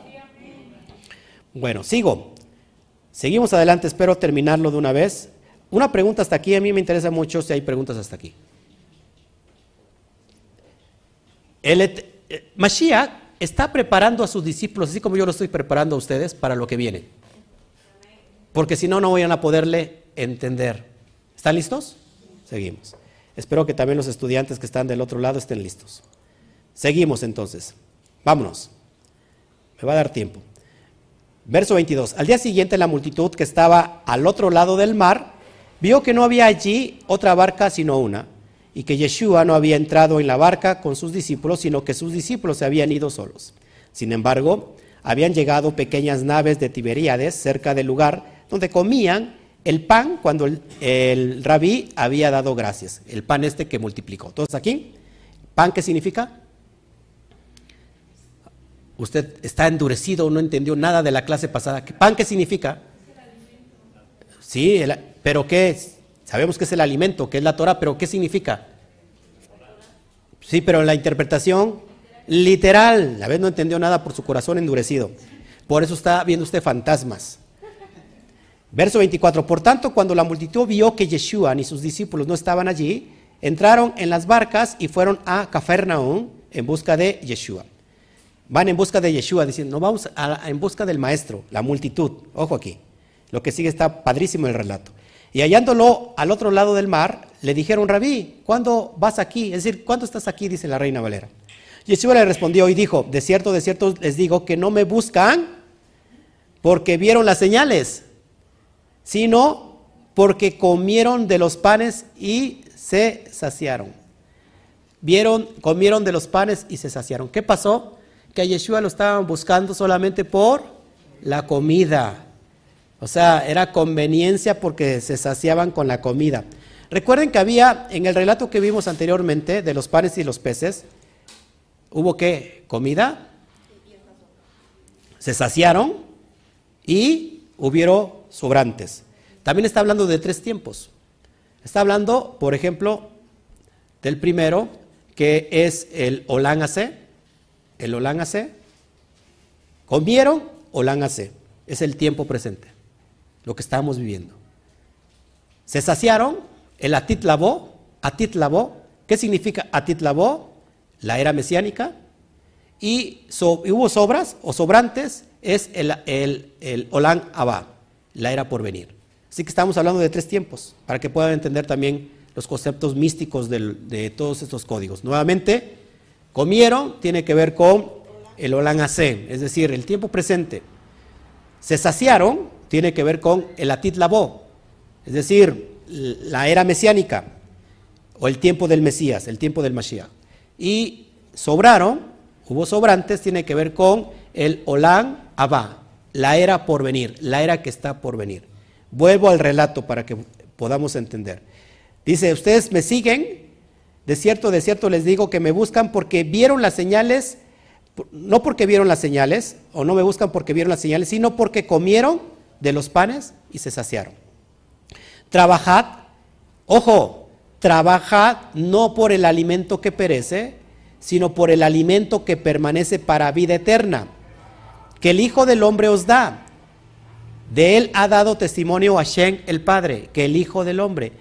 Speaker 1: Bueno, sigo. Seguimos adelante, espero terminarlo de una vez. Una pregunta hasta aquí, a mí me interesa mucho si hay preguntas hasta aquí. Eh, Mashiach está preparando a sus discípulos, así como yo lo estoy preparando a ustedes, para lo que viene. Porque si no, no vayan a poderle entender. ¿Están listos? Seguimos. Espero que también los estudiantes que están del otro lado estén listos. Seguimos entonces. Vámonos. Me va a dar tiempo. Verso 22. Al día siguiente la multitud que estaba al otro lado del mar vio que no había allí otra barca sino una y que Yeshua no había entrado en la barca con sus discípulos, sino que sus discípulos se habían ido solos. Sin embargo, habían llegado pequeñas naves de Tiberíades cerca del lugar donde comían el pan cuando el, rabí había dado gracias. El pan este que multiplicó. Todos aquí. ¿Pan qué significa? Usted está endurecido, no entendió nada de la clase pasada. ¿Pan qué significa? Sí, pero ¿qué es? Sabemos que es el alimento, que es la Torah, pero ¿qué significa? Sí, pero la interpretación literal, la vez no entendió nada por su corazón endurecido. Por eso está viendo usted fantasmas. Verso 24. Por tanto, cuando la multitud vio que Yeshua ni sus discípulos no estaban allí, entraron en las barcas y fueron a Cafarnaum en busca de Yeshua. Van en busca de Yeshua, diciendo, no vamos a- en busca del maestro, la multitud. Ojo aquí. Lo que sigue está padrísimo el relato. Y hallándolo al otro lado del mar, le dijeron, Rabí, ¿cuándo vas aquí? Es decir, ¿cuándo estás aquí? Dice la reina Valera. Yeshua le respondió y dijo, de cierto, de cierto les digo que no me buscan porque vieron las señales, sino porque comieron de los panes y se saciaron. Vieron, comieron de los panes y se saciaron. ¿Qué pasó? Que a Yeshua lo estaban buscando solamente por la comida. O sea, era conveniencia porque se saciaban con la comida. Recuerden que había, en el relato que vimos anteriormente de los panes y los peces, hubo qué? Comida, se saciaron y hubieron sobrantes. También está hablando de tres tiempos. Está hablando, por ejemplo, del primero, que es el Olán AC. El Olán AC. Comieron Olán AC. Es el tiempo presente, lo que estamos viviendo. Se saciaron, el Atit Labó. Atit Labó. ¿Qué significa Atit Labó? La era mesiánica. Y, hubo sobras o sobrantes, es el, el, el Olán Abba, la era por venir. Así que estamos hablando de tres tiempos, para que puedan entender también los conceptos místicos del- de todos estos códigos. Nuevamente, comieron tiene que ver con el Olán AC, es decir, el tiempo presente. Se saciaron tiene que ver con el Atit Labó, es decir, la era mesiánica o el tiempo del Mesías, el tiempo del Mashiach. Y sobraron, hubo sobrantes, tiene que ver con el Olán Abba, la era por venir, la era que está por venir. Vuelvo al relato para que podamos entender. Dice, ustedes me siguen, de cierto, de cierto les digo que me buscan porque vieron las señales, no porque vieron las señales, o no me buscan porque vieron las señales, sino porque comieron de los panes y se saciaron. Trabajad, ojo, trabajad no por el alimento que perece, sino por el alimento que permanece para vida eterna, que el Hijo del Hombre os da. De él ha dado testimonio Hashem el Padre, que el Hijo del Hombre.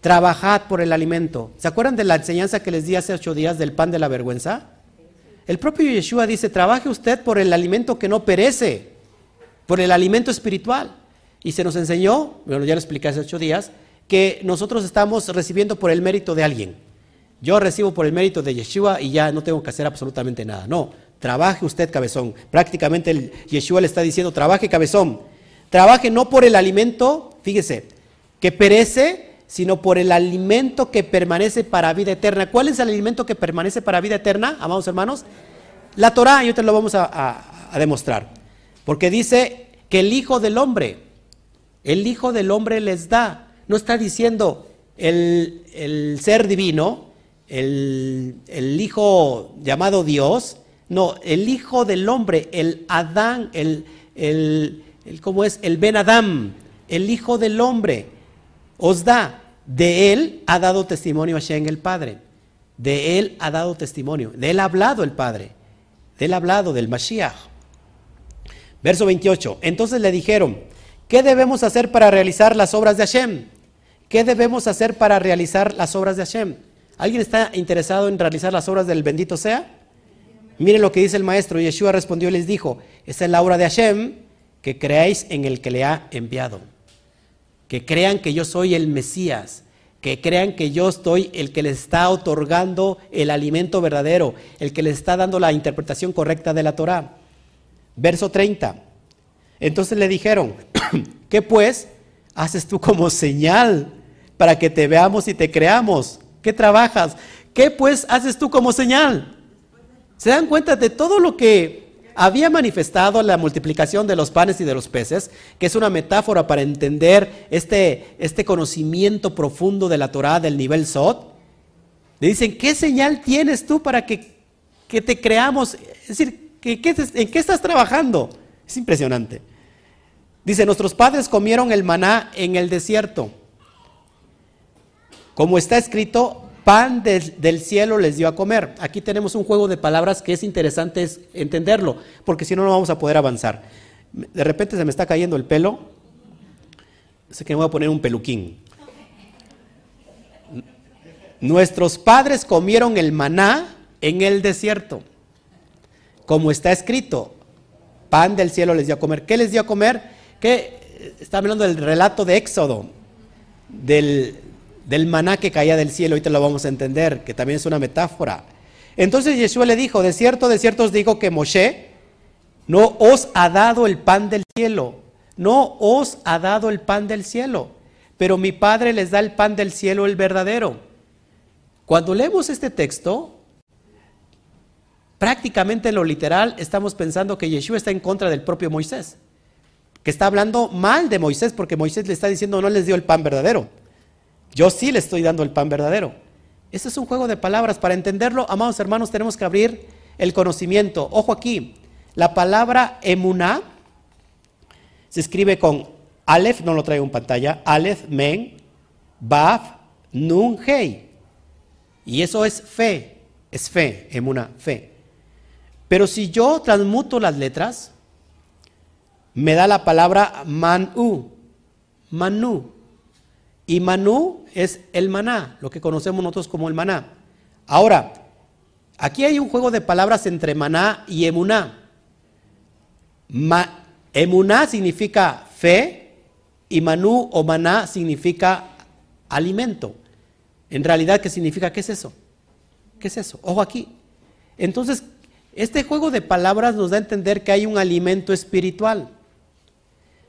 Speaker 1: Trabajad por el alimento. ¿Se acuerdan de la enseñanza que les di hace ocho días del pan de la vergüenza? El propio Yeshua dice, trabaje usted por el alimento que no perece, por el alimento espiritual. Y se nos enseñó, bueno, ya lo expliqué hace ocho días, que nosotros estamos recibiendo por el mérito de alguien. Yo recibo por el mérito de Yeshua y ya no tengo que hacer absolutamente nada. No, trabaje usted cabezón. Prácticamente Yeshua le está diciendo, trabaje cabezón. Trabaje no por el alimento, fíjese, que perece, sino por el alimento que permanece para vida eterna. ¿Cuál es el alimento que permanece para vida eterna, amados hermanos? La Torah, y ahorita lo vamos a demostrar. Porque dice que el Hijo del Hombre, el Hijo del Hombre les da. No está diciendo el, el ser divino, el, el Hijo llamado Dios. No, el Hijo del Hombre, el Adán, el, el, ¿cómo es? El Ben Adam, el Hijo del Hombre, os da. De él ha dado testimonio Hashem el Padre. De él ha dado testimonio. De él ha hablado el Padre. De él ha hablado del Mashiach. Verso 28. Entonces le dijeron, ¿qué debemos hacer para realizar las obras de Hashem? ¿Qué debemos hacer para realizar las obras de Hashem? ¿Alguien está interesado en realizar las obras del bendito sea? Miren lo que dice el maestro. Yeshua respondió y les dijo, esta es la obra de Hashem, que creáis en el que le ha enviado. Que crean que yo soy el Mesías. Que crean que yo estoy el que les está otorgando el alimento verdadero, el que les está dando la interpretación correcta de la Torah. Verso 30. Entonces le dijeron, ¿qué pues haces tú como señal para que te veamos y te creamos? ¿Qué trabajas? ¿Qué pues haces tú como señal? ¿Se dan cuenta de todo lo que había manifestado la multiplicación de los panes y de los peces, que es una metáfora para entender este, este conocimiento profundo de la Torah del nivel Sot. Le dicen, ¿qué señal tienes tú para que, que te creamos? Es decir, ¿en qué estás trabajando? Es impresionante. Dice, nuestros padres comieron el maná en el desierto. Como está escrito, pan del, cielo les dio a comer. Aquí tenemos un juego de palabras que es interesante entenderlo, porque si no, no vamos a poder avanzar. De repente se me está cayendo el pelo. Sé que me voy a poner un peluquín. Nuestros padres comieron el maná en el desierto. Como está escrito, pan del cielo les dio a comer. ¿Qué les dio a comer? Que está hablando del relato de Éxodo, del, del maná que caía del cielo, ahorita lo vamos a entender, que también es una metáfora. Entonces Yeshua le dijo, de cierto, de cierto os digo que Moshe no os ha dado el pan del cielo, no os ha dado el pan del cielo, pero mi Padre les da el pan del cielo, el verdadero. Cuando leemos este texto, prácticamente en lo literal estamos pensando que Yeshua está en contra del propio Moisés, que está hablando mal de Moisés porque Moisés le está diciendo no les dio el pan verdadero. Yo sí le estoy dando el pan verdadero. Este es un juego de palabras. Para entenderlo, amados hermanos, tenemos que abrir el conocimiento. Ojo aquí, la palabra emuná se escribe con Aleph, no lo traigo en pantalla, Aleph, Men, Baf, Nun, Hei. Y eso es fe, es fe, emuná, fe. Pero si yo transmuto las letras, me da la palabra manu, manu. Y Manú es el maná, lo que conocemos nosotros como el maná. Ahora, aquí hay un juego de palabras entre maná y emuná. emuná significa fe y manú o maná significa alimento. En realidad, ¿qué significa? ¿Qué es eso? ¿Qué es eso? Ojo aquí. Entonces, este juego de palabras nos da a entender que hay un alimento espiritual.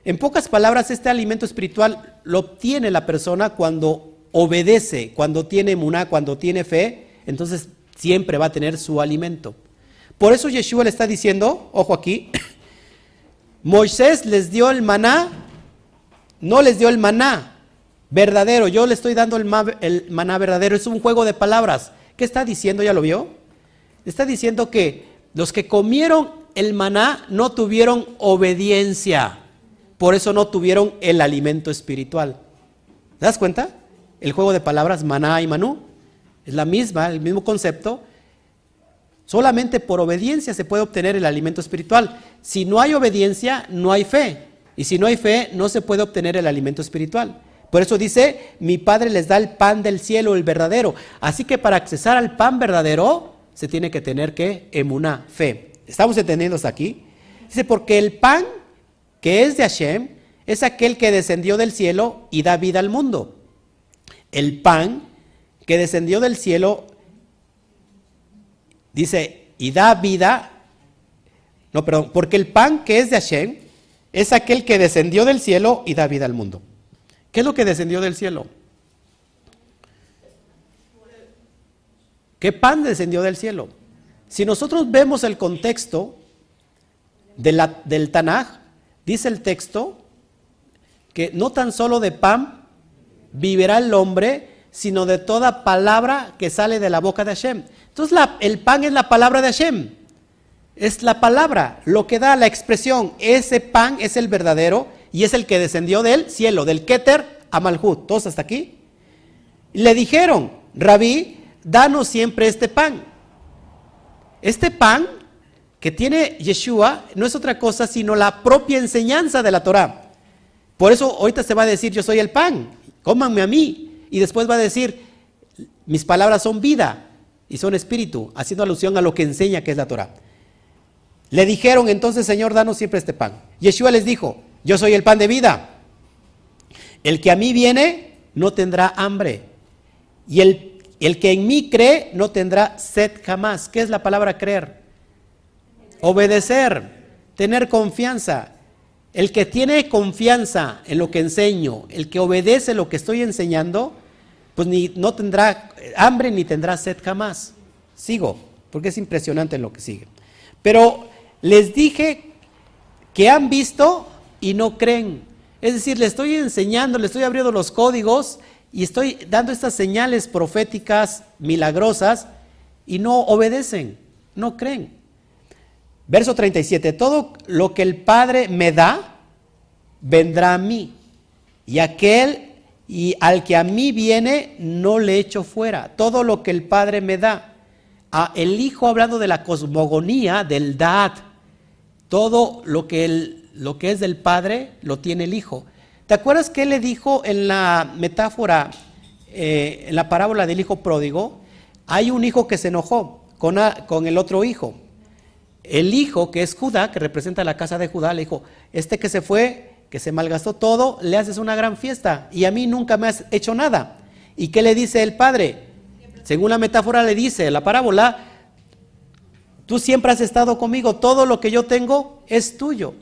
Speaker 1: En pocas palabras, este alimento espiritual lo obtiene la persona cuando obedece, cuando tiene muná, cuando tiene fe, entonces siempre va a tener su alimento. Por eso Yeshua le está diciendo, ojo aquí, Moisés les dio el maná, no les dio el maná verdadero, yo le estoy dando el, el maná verdadero, es un juego de palabras. ¿Qué está diciendo? ¿Ya lo vio? Está diciendo que los que comieron el maná no tuvieron obediencia. Por eso no tuvieron el alimento espiritual. ¿Te das cuenta? El juego de palabras maná y manú es la misma, el mismo concepto. Solamente por obediencia se puede obtener el alimento espiritual. Si no hay obediencia, no hay fe. Y si no hay fe, no se puede obtener el alimento espiritual. Por eso dice, mi Padre les da el pan del cielo, el verdadero. Así que para accesar al pan verdadero, se tiene que tener que emuná, fe. ¿Estamos entendiendo hasta aquí? Dice, porque el pan que es de Hashem, es aquel que descendió del cielo y da vida al mundo. El pan que descendió del cielo, dice, y da vida, no, perdón, porque el pan que es de Hashem es aquel que descendió del cielo y da vida al mundo. ¿Qué es lo que descendió del cielo? ¿Qué pan descendió del cielo? Si nosotros vemos el contexto del Tanaj, Dice el texto que no tan solo de pan vivirá el hombre, sino de toda palabra que sale de la boca de Hashem. Entonces el pan es la palabra de Hashem. Es la palabra, lo que da la expresión. Ese pan es el verdadero y es el que descendió del cielo, del Keter a Malhut. ¿Todos hasta aquí? Le dijeron, Rabí, danos siempre este pan. Este pan que tiene Yeshua no es otra cosa sino la propia enseñanza de la Torah. Por eso ahorita se va a decir, yo soy el pan, cómanme a mí. Y después va a decir, mis palabras son vida y son espíritu, haciendo alusión a lo que enseña que es la Torah. Le dijeron entonces, Señor, danos siempre este pan. Yeshua les dijo, yo soy el pan de vida. El que a mí viene no tendrá hambre. Y el, el que en mí cree no tendrá sed jamás. ¿Qué es la palabra creer? Obedecer, tener confianza. El que tiene confianza en lo que enseño, el que obedece lo que estoy enseñando, pues ni, no tendrá hambre ni tendrá sed jamás. Sigo, porque es impresionante lo que sigue. Pero les dije que han visto y no creen. Es decir, le estoy enseñando, le estoy abriendo los códigos y estoy dando estas señales proféticas milagrosas y no obedecen, no creen. Verso 37, todo lo que el Padre me da, vendrá a mí. Y aquel y al que a mí viene, no le echo fuera. Todo lo que el Padre me da. A el Hijo hablando de la cosmogonía, del dad. Todo lo que, lo que es del Padre lo tiene el Hijo. ¿Te acuerdas que le dijo en la metáfora, eh, en la parábola del Hijo pródigo? Hay un hijo que se enojó con, con el otro hijo. El hijo, que es Judá, que representa la casa de Judá, le dijo, este que se fue que se malgastó todo, le haces una gran fiesta y a mí nunca me has hecho nada. ¿Y qué le dice el padre? Según la metáfora le dice, la parábola, tú siempre has estado conmigo, todo lo que yo tengo es tuyo.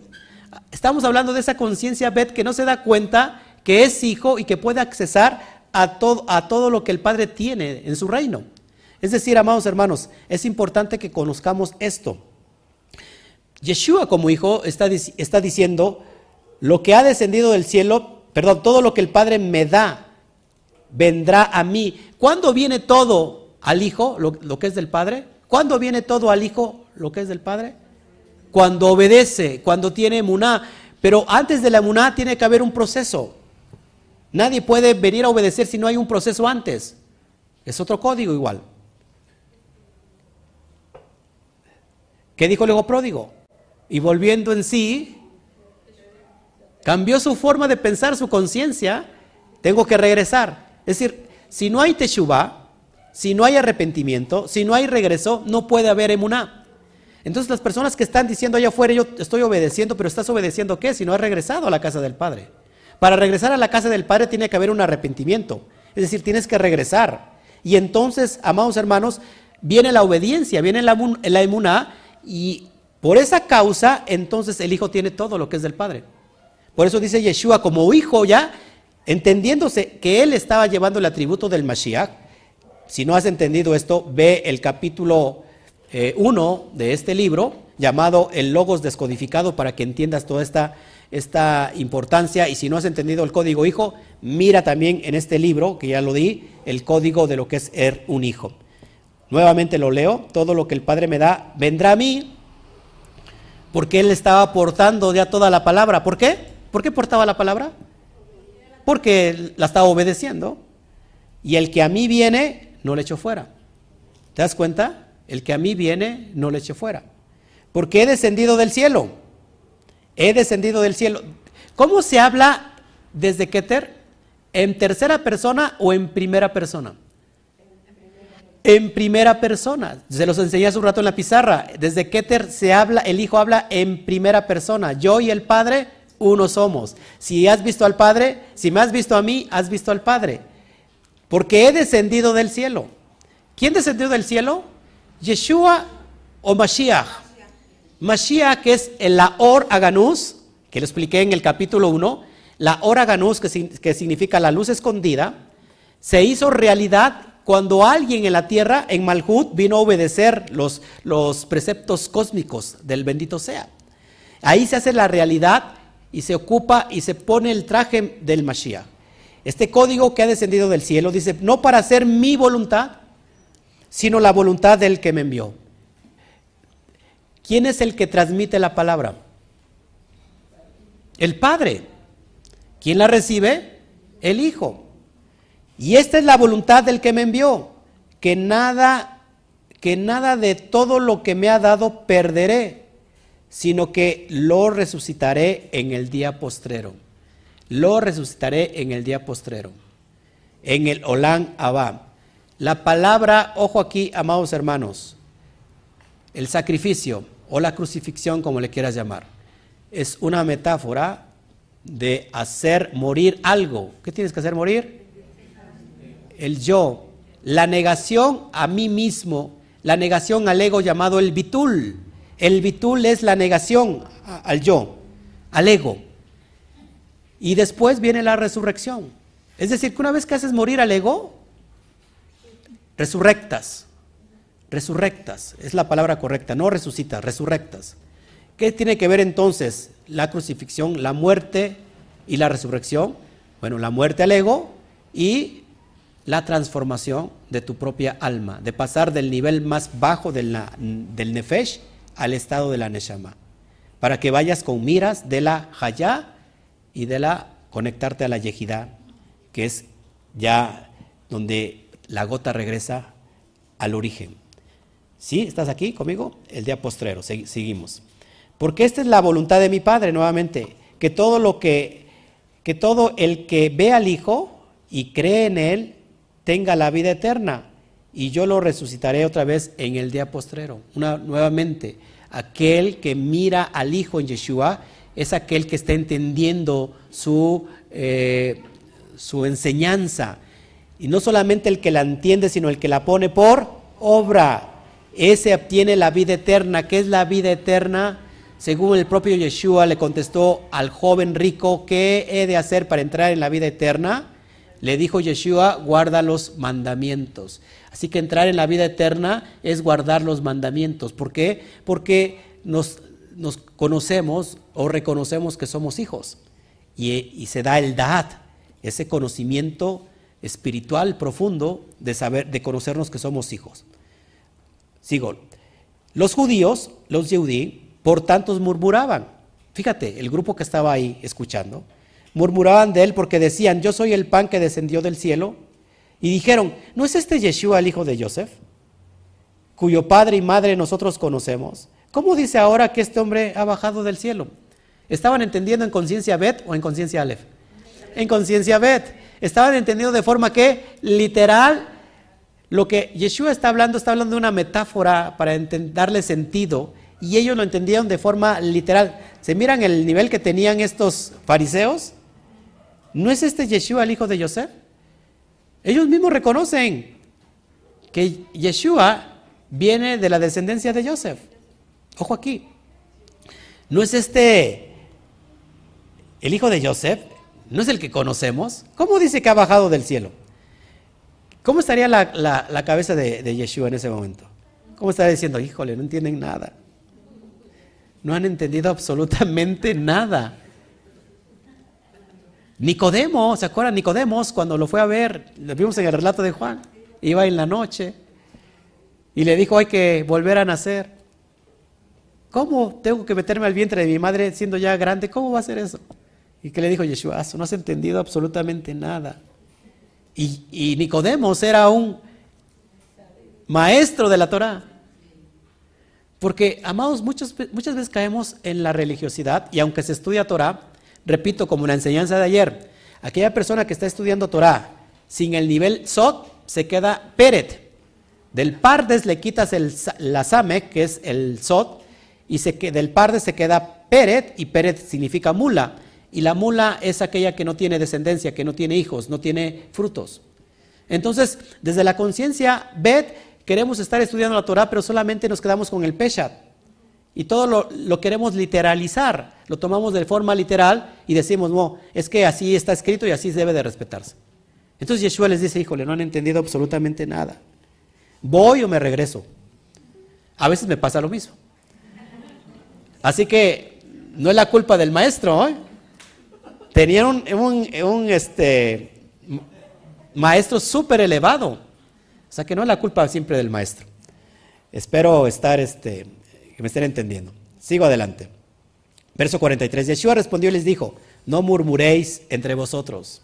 Speaker 1: Estamos hablando de esa conciencia, Bet, que no se da cuenta que es hijo y que puede accesar a todo, a todo lo que el Padre tiene en su reino. Es decir, amados hermanos, es importante que conozcamos esto. Yeshua como hijo está, está diciendo, lo que ha descendido del cielo, perdón, todo lo que el Padre me da, vendrá a mí. ¿Cuándo viene todo al Hijo, lo, que es del Padre? ¿Cuándo viene todo al Hijo, lo que es del Padre? Cuando obedece, cuando tiene emuná. Pero antes de la emuná tiene que haber un proceso. Nadie puede venir a obedecer si no hay un proceso antes. Es otro código igual. ¿Qué dijo el hijo pródigo? Y volviendo en sí, cambió su forma de pensar, su conciencia, tengo que regresar. Es decir, si no hay teshuva, si no hay arrepentimiento, si no hay regreso, no puede haber emuná. Entonces las personas que están diciendo allá afuera, yo estoy obedeciendo, pero estás obedeciendo qué? Si no has regresado a la casa del Padre. Para regresar a la casa del Padre tiene que haber un arrepentimiento. Es decir, tienes que regresar. Y entonces, amados hermanos, viene la obediencia, viene la, la emuná y por esa causa, entonces el Hijo tiene todo lo que es del Padre. Por eso dice Yeshua como hijo ya, entendiéndose que él estaba llevando el atributo del Mashiach. Si no has entendido esto, ve el capítulo 1 eh, de este libro llamado El Logos Descodificado para que entiendas toda esta, esta importancia. Y si no has entendido el código hijo, mira también en este libro, que ya lo di, el código de lo que es ser un hijo. Nuevamente lo leo, todo lo que el Padre me da vendrá a mí, porque Él estaba aportando ya toda la palabra. ¿Por qué? ¿Por qué portaba la palabra? Porque la estaba obedeciendo. Y el que a mí viene, no le echo fuera. ¿Te das cuenta? El que a mí viene, no le echo fuera. Porque he descendido del cielo. He descendido del cielo. ¿Cómo se habla desde Keter? ¿En tercera persona o en primera persona? En primera persona. Se los enseñé hace un rato en la pizarra. Desde Keter se habla, el Hijo habla en primera persona. Yo y el Padre uno somos. Si has visto al Padre, si me has visto a mí, has visto al Padre. Porque he descendido del cielo. ¿Quién descendió del cielo? Yeshua o Mashiach. Mashiach es la Or Aganus, que lo expliqué en el capítulo 1. La Or Aganus, que, que significa la luz escondida, se hizo realidad cuando alguien en la tierra, en Malhut, vino a obedecer los, los preceptos cósmicos del bendito sea. Ahí se hace la realidad y se ocupa y se pone el traje del Mashiach. Este código que ha descendido del cielo dice, no para hacer mi voluntad, sino la voluntad del que me envió. ¿Quién es el que transmite la palabra? El Padre. ¿Quién la recibe? El Hijo. Y esta es la voluntad del que me envió, que nada, que nada de todo lo que me ha dado perderé, sino que lo resucitaré en el día postrero. Lo resucitaré en el día postrero. En el Olán Abba. La palabra, ojo aquí, amados hermanos, el sacrificio o la crucifixión, como le quieras llamar, es una metáfora de hacer morir algo. ¿Qué tienes que hacer morir? El yo. La negación a mí mismo, la negación al ego llamado el bitul el bitul es la negación al yo, al ego. Y después viene la resurrección. Es decir, que una vez que haces morir al ego, resurrectas. Resurrectas, es la palabra correcta, no resucitas, resurrectas. ¿Qué tiene que ver entonces la crucifixión, la muerte y la resurrección? Bueno, la muerte al ego y la transformación de tu propia alma, de pasar del nivel más bajo del, nefesh al estado de la neshama, para que vayas con miras de la hayá y de la conectarte a la yejidá, que es ya donde la gota regresa al origen. ¿Sí? ¿Estás aquí conmigo? El día postrero, seguimos. Porque esta es la voluntad de mi Padre, nuevamente, que todo lo que, que todo el que ve al Hijo y cree en Él, tenga la vida eterna. Y yo lo resucitaré otra vez en el día postrero. Una, nuevamente, aquel que mira al Hijo en Yeshua es aquel que está entendiendo su, eh, su enseñanza. Y no solamente el que la entiende, sino el que la pone por obra. Ese obtiene la vida eterna. ¿Qué es la vida eterna? Según el propio Yeshua le contestó al joven rico, ¿qué he de hacer para entrar en la vida eterna? Le dijo Yeshua, guarda los mandamientos. Así que entrar en la vida eterna es guardar los mandamientos. ¿Por qué? Porque nos, nos conocemos o reconocemos que somos hijos. Y, y se da el dad, ese conocimiento espiritual profundo de saber, de conocernos que somos hijos. Sigo. Los judíos, los yehudí, por tantos murmuraban. Fíjate, el grupo que estaba ahí escuchando, murmuraban de él porque decían, yo soy el pan que descendió del cielo. Y dijeron, ¿no es este Yeshua el hijo de Joseph? Cuyo padre y madre nosotros conocemos. ¿Cómo dice ahora que este hombre ha bajado del cielo? ¿Estaban entendiendo en conciencia Bet o en conciencia Aleph? En conciencia Bet. Estaban entendiendo de forma que literal lo que Yeshua está hablando, está hablando de una metáfora para darle sentido y ellos lo entendieron de forma literal. ¿Se miran el nivel que tenían estos fariseos? ¿No es este Yeshua el hijo de Joseph? Ellos mismos reconocen que Yeshua viene de la descendencia de Joseph. Ojo aquí. ¿No es este el hijo de Joseph? ¿No es el que conocemos? ¿Cómo dice que ha bajado del cielo? ¿Cómo estaría la, cabeza de, de Yeshua en ese momento? ¿Cómo estaría diciendo, híjole, no entienden nada? No han entendido absolutamente nada. Nicodemo, ¿se acuerdan? Nicodemos, cuando lo fue a ver, lo vimos en el relato de Juan, iba en la noche y le dijo, hay que volver a nacer. ¿Cómo tengo que meterme al vientre de mi madre siendo ya grande? ¿Cómo va a ser eso? ¿Y qué le dijo Yeshua? No has entendido absolutamente nada. Y, y Nicodemos era un maestro de la Torah. Porque, amados, muchas, muchas veces caemos en la religiosidad y aunque se estudia Torah, repito, como la enseñanza de ayer, aquella persona que está estudiando Torah sin el nivel Sot se queda Peret. Del Pardes le quitas el, la Samek, que es el Sot, y se, del Pardes se queda Peret, y Peret significa mula. Y la mula es aquella que no tiene descendencia, que no tiene hijos, no tiene frutos. Entonces, desde la conciencia, Bet queremos estar estudiando la Torah, pero solamente nos quedamos con el Peshat. Y todo lo, queremos literalizar, lo tomamos de forma literal y decimos, no, es que así está escrito y así debe de respetarse. Entonces Yeshua les dice, híjole, no han entendido absolutamente nada. ¿Voy o me regreso? A veces me pasa lo mismo. Así que no es la culpa del maestro. ¿eh? Tenían un, este, maestro súper elevado o sea que no es la culpa siempre del maestro. Espero estar, este, que me estén entendiendo. Sigo adelante. Verso 43. Yeshua respondió y les dijo, no murmuréis entre vosotros.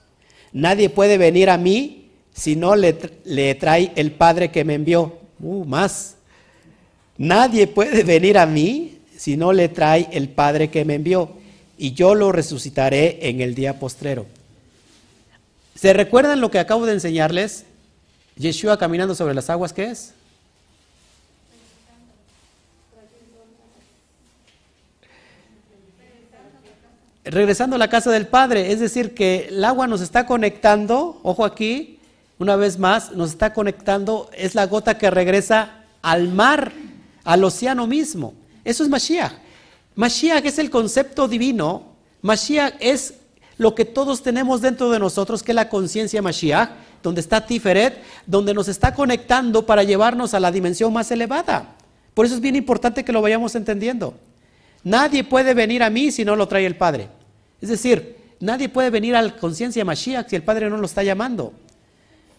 Speaker 1: Nadie puede venir a mí si no le, trae el Padre que me envió. Uh, más. Nadie puede venir a mí si no le trae el Padre que me envió. Y yo lo resucitaré en el día postrero. ¿Se recuerdan lo que acabo de enseñarles? Yeshua caminando sobre las aguas, ¿qué es? Regresando a la casa del Padre, es decir, que el agua nos está conectando, ojo aquí, una vez más, nos está conectando, es la gota que regresa al mar, al océano mismo. Eso es Mashiach. Mashiach es el concepto divino, Mashiach es lo que todos tenemos dentro de nosotros, que es la conciencia Mashiach, donde está Tiferet, donde nos está conectando para llevarnos a la dimensión más elevada. Por eso es bien importante que lo vayamos entendiendo. Nadie puede venir a mí si no lo trae el Padre. Es decir, nadie puede venir a la conciencia Mashiach si el Padre no lo está llamando.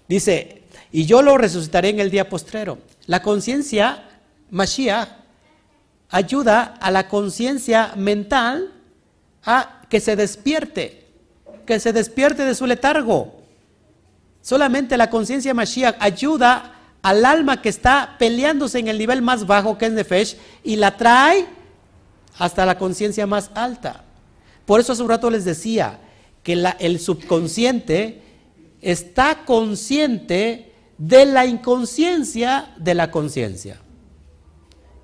Speaker 1: Dice, y yo lo resucitaré en el día postrero. La conciencia Mashiach ayuda a la conciencia mental a que se despierte, que se despierte de su letargo. Solamente la conciencia Mashiach ayuda al alma que está peleándose en el nivel más bajo que es Nefesh y la trae hasta la conciencia más alta. Por eso hace un rato les decía que el subconsciente está consciente de la inconsciencia de la conciencia.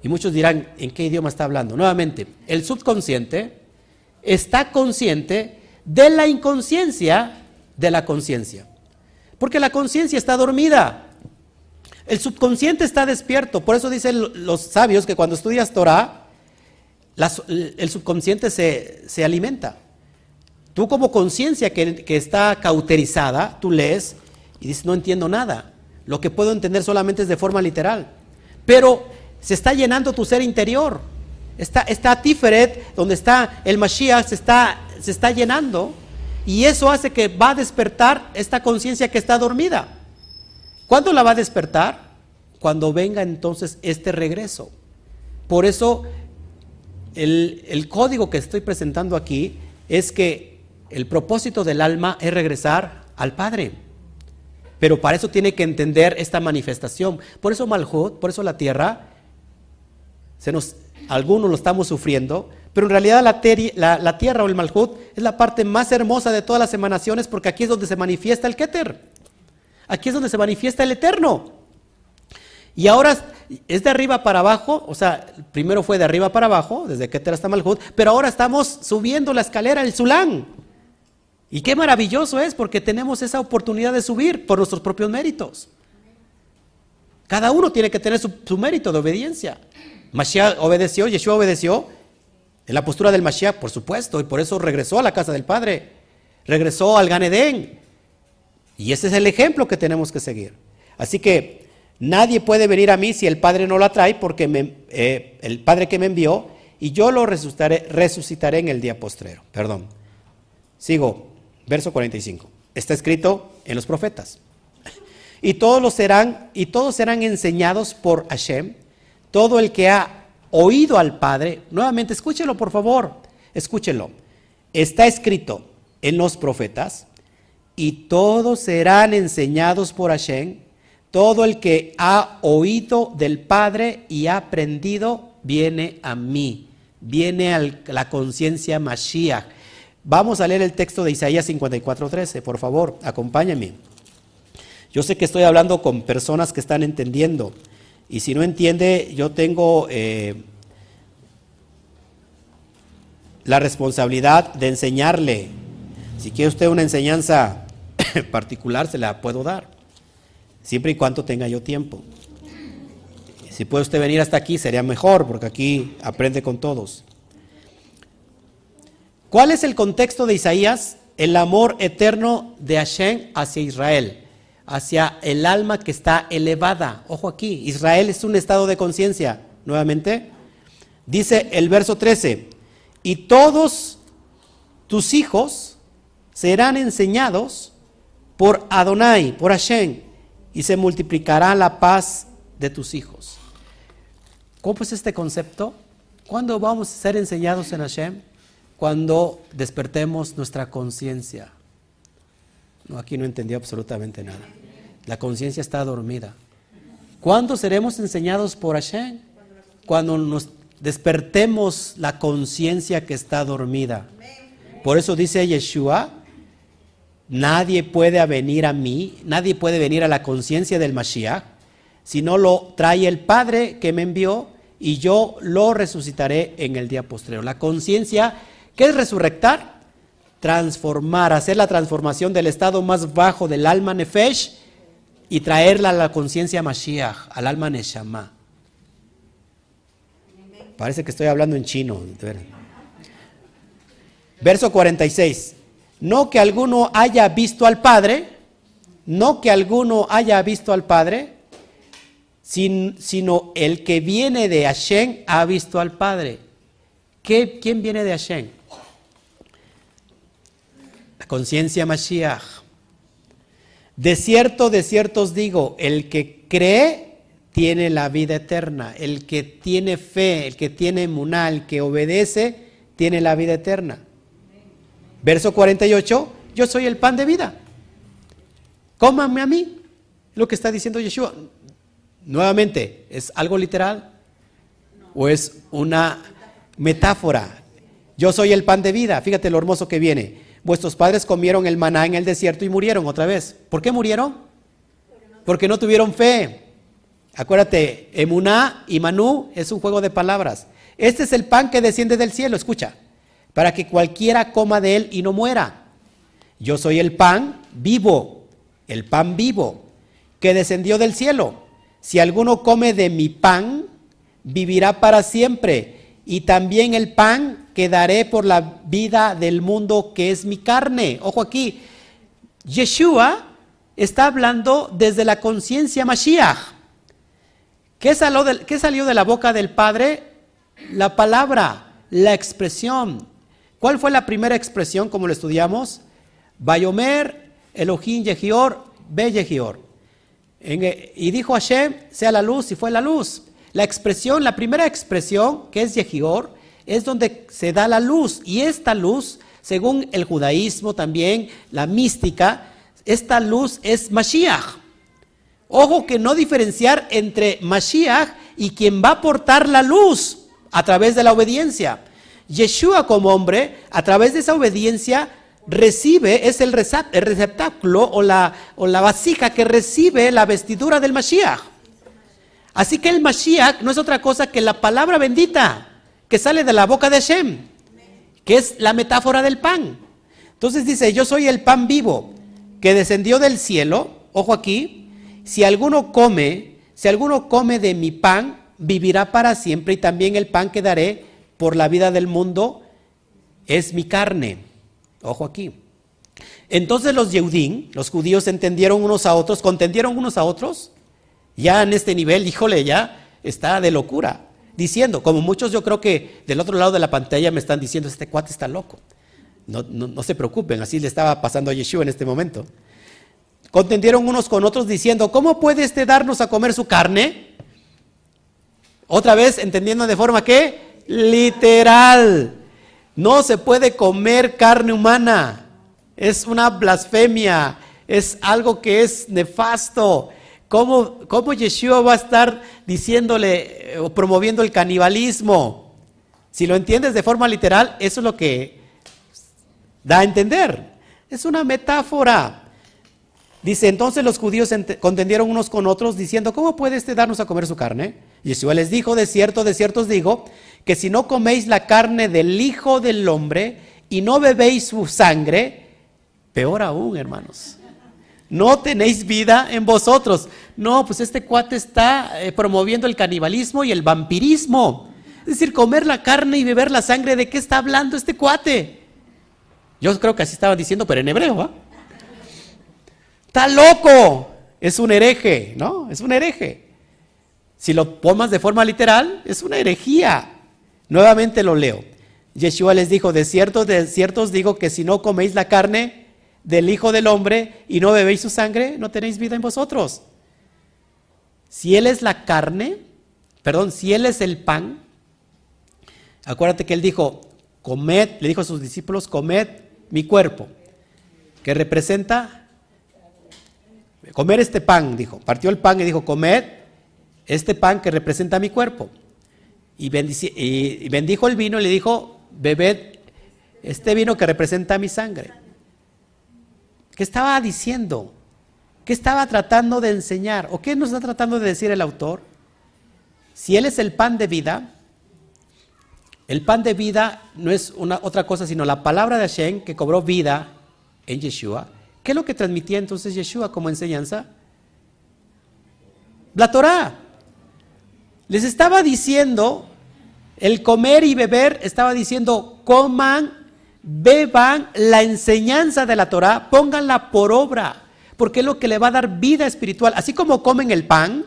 Speaker 1: Y muchos dirán, ¿en qué idioma está hablando? Nuevamente, el subconsciente está consciente de la inconsciencia de la conciencia. Porque la conciencia está dormida. El subconsciente está despierto. Por eso dicen los sabios que cuando estudias Torah, el subconsciente se, alimenta. Tú como conciencia que, que está cauterizada, tú lees y dices, no entiendo nada. Lo que puedo entender solamente es de forma literal. Pero se está llenando tu ser interior. Está, está Tiferet, donde está el Mashiach, se está, se está llenando. Y eso hace que va a despertar esta conciencia que está dormida. ¿Cuándo la va a despertar? Cuando venga entonces este regreso. Por eso el, el código que estoy presentando aquí es que el propósito del alma es regresar al Padre. Pero para eso tiene que entender esta manifestación. Por eso Malhut, por eso la tierra, se nos, algunos lo estamos sufriendo, pero en realidad la, tierra o el Malhut es la parte más hermosa de todas las emanaciones porque aquí es donde se manifiesta el Keter. Aquí es donde se manifiesta el Eterno. Y ahora es de arriba para abajo, o sea, primero fue de arriba para abajo, desde Keter hasta Malhut, pero ahora estamos subiendo la escalera, el Zulán. Y qué maravilloso es porque tenemos esa oportunidad de subir por nuestros propios méritos. Cada uno tiene que tener su mérito de obediencia. Mashiach obedeció, Yeshua obedeció en la postura del Mashiach, por supuesto, y por eso regresó a la casa del Padre, regresó al Ganedén. Y ese es el ejemplo que tenemos que seguir. Así que nadie puede venir a mí si el Padre no la trae, porque eh, el Padre que me envió, y yo lo resucitaré, resucitaré en el día postrero. Perdón. Sigo, verso 45. Está escrito en los profetas. Y todos los serán, y todos serán enseñados por Hashem todo el que ha oído al Padre, nuevamente escúchelo por favor, escúchelo. Está escrito en los profetas, y todos serán enseñados por Hashem. Todo el que ha oído del Padre y ha aprendido, viene a mí, viene a la conciencia Mashiach. Vamos a leer el texto de Isaías 54:13, por favor, acompáñame. Yo sé que estoy hablando con personas que están entendiendo. Y si no entiende, yo tengo eh, la responsabilidad de enseñarle. Si quiere usted una enseñanza particular, se la puedo dar, siempre y cuando tenga yo tiempo. Si puede usted venir hasta aquí, sería mejor, porque aquí aprende con todos. ¿Cuál es el contexto de Isaías? El amor eterno de Hashem hacia Israel hacia el alma que está elevada. Ojo aquí, Israel es un estado de conciencia. Nuevamente, dice el verso 13, y todos tus hijos serán enseñados por Adonai, por Hashem, y se multiplicará la paz de tus hijos. ¿Cómo es este concepto? ¿Cuándo vamos a ser enseñados en Hashem? Cuando despertemos nuestra conciencia. No, aquí no entendió absolutamente nada. La conciencia está dormida. ¿Cuándo seremos enseñados por Hashem? Cuando nos despertemos la conciencia que está dormida. Por eso dice Yeshua, nadie puede venir a mí, nadie puede venir a la conciencia del Mashiach, si no lo trae el Padre que me envió y yo lo resucitaré en el día postrero. La conciencia, ¿qué es resurrectar? transformar, hacer la transformación del estado más bajo del alma nefesh y traerla a la conciencia Mashiach, al alma Neshama. Parece que estoy hablando en chino. Verso 46. No que alguno haya visto al Padre, no que alguno haya visto al Padre, sino el que viene de Hashem ha visto al Padre. ¿Qué, ¿Quién viene de Hashem? La conciencia Mashiach. De cierto, de cierto os digo, el que cree tiene la vida eterna. El que tiene fe, el que tiene muná, el que obedece, tiene la vida eterna. Verso 48, yo soy el pan de vida. Cómanme a mí. Lo que está diciendo Yeshua. Nuevamente, ¿es algo literal? ¿O es una metáfora? Yo soy el pan de vida. Fíjate lo hermoso que viene. Vuestros padres comieron el maná en el desierto y murieron otra vez. ¿Por qué murieron? Porque no tuvieron fe. Acuérdate, emuná y manú es un juego de palabras. Este es el pan que desciende del cielo, escucha, para que cualquiera coma de él y no muera. Yo soy el pan vivo, el pan vivo, que descendió del cielo. Si alguno come de mi pan, vivirá para siempre. Y también el pan que daré por la vida del mundo, que es mi carne. Ojo aquí, Yeshua está hablando desde la conciencia Mashiach. ¿Qué salió, de, ¿Qué salió de la boca del Padre? La palabra, la expresión. ¿Cuál fue la primera expresión como lo estudiamos? Bayomer, Elohim, Yehior, Be Yehior. y dijo Hashem, sea la luz, y fue la luz. La expresión, la primera expresión, que es Yehior, es donde se da la luz. Y esta luz, según el judaísmo también, la mística, esta luz es Mashiach. Ojo que no diferenciar entre Mashiach y quien va a portar la luz a través de la obediencia. Yeshua como hombre, a través de esa obediencia, recibe, es el receptáculo o la, o la vasija que recibe la vestidura del Mashiach. Así que el Mashiach no es otra cosa que la palabra bendita que sale de la boca de Hashem, que es la metáfora del pan. Entonces dice, yo soy el pan vivo que descendió del cielo, ojo aquí, si alguno come, si alguno come de mi pan, vivirá para siempre y también el pan que daré por la vida del mundo es mi carne. Ojo aquí. Entonces los Yehudim, los judíos, entendieron unos a otros, contendieron unos a otros. Ya en este nivel, híjole, ya está de locura. Diciendo, como muchos yo creo que del otro lado de la pantalla me están diciendo, este cuate está loco. No, no se preocupen, así le estaba pasando a Yeshua en este momento. Contendieron unos con otros diciendo, ¿cómo puede este darnos a comer su carne? Otra vez, entendiendo de forma que literal. No se puede comer carne humana. Es una blasfemia. Es algo que es nefasto. ¿Cómo, ¿Cómo, Yeshua va a estar diciéndole o promoviendo el canibalismo? Si lo entiendes de forma literal, eso es lo que da a entender. Es una metáfora. Dice, entonces los judíos contendieron unos con otros diciendo, ¿cómo puede este darnos a comer su carne? Yeshua les dijo, de cierto, de cierto os digo, que si no coméis la carne del Hijo del Hombre y no bebéis su sangre, peor aún, hermanos. No tenéis vida en vosotros. No, pues este cuate está eh, promoviendo el canibalismo y el vampirismo. Es decir, comer la carne y beber la sangre, ¿de qué está hablando este cuate? Yo creo que así estaba diciendo, pero en hebreo, ¿ah? Está loco. Es un hereje, ¿no? Es un hereje. Si lo tomas de forma literal, es una herejía. Nuevamente lo leo. Yeshua les dijo, de cierto, de cierto os digo que si no coméis la carne del Hijo del Hombre y no bebéis su sangre, no tenéis vida en vosotros. Si Él es la carne, perdón, si Él es el pan, acuérdate que Él dijo, comed, le dijo a sus discípulos, comed mi cuerpo, que representa comer este pan, dijo, partió el pan y dijo, comed este pan que representa mi cuerpo. Y, bendijo el vino y le dijo, bebed este vino que representa mi sangre. ¿Qué estaba diciendo? ¿Qué estaba tratando de enseñar? ¿O qué nos está tratando de decir el autor? Si Él es el pan de vida, el pan de vida no es una, otra cosa sino la palabra de Hashem que cobró vida en Yeshua ¿Qué es lo que transmitía entonces Yeshua como enseñanza? La Torah. Les estaba diciendo, el comer y beber, estaba diciendo, coman, beban la enseñanza de la Torah, pónganla por obra, porque es lo que le va a dar vida espiritual. Así como comen el pan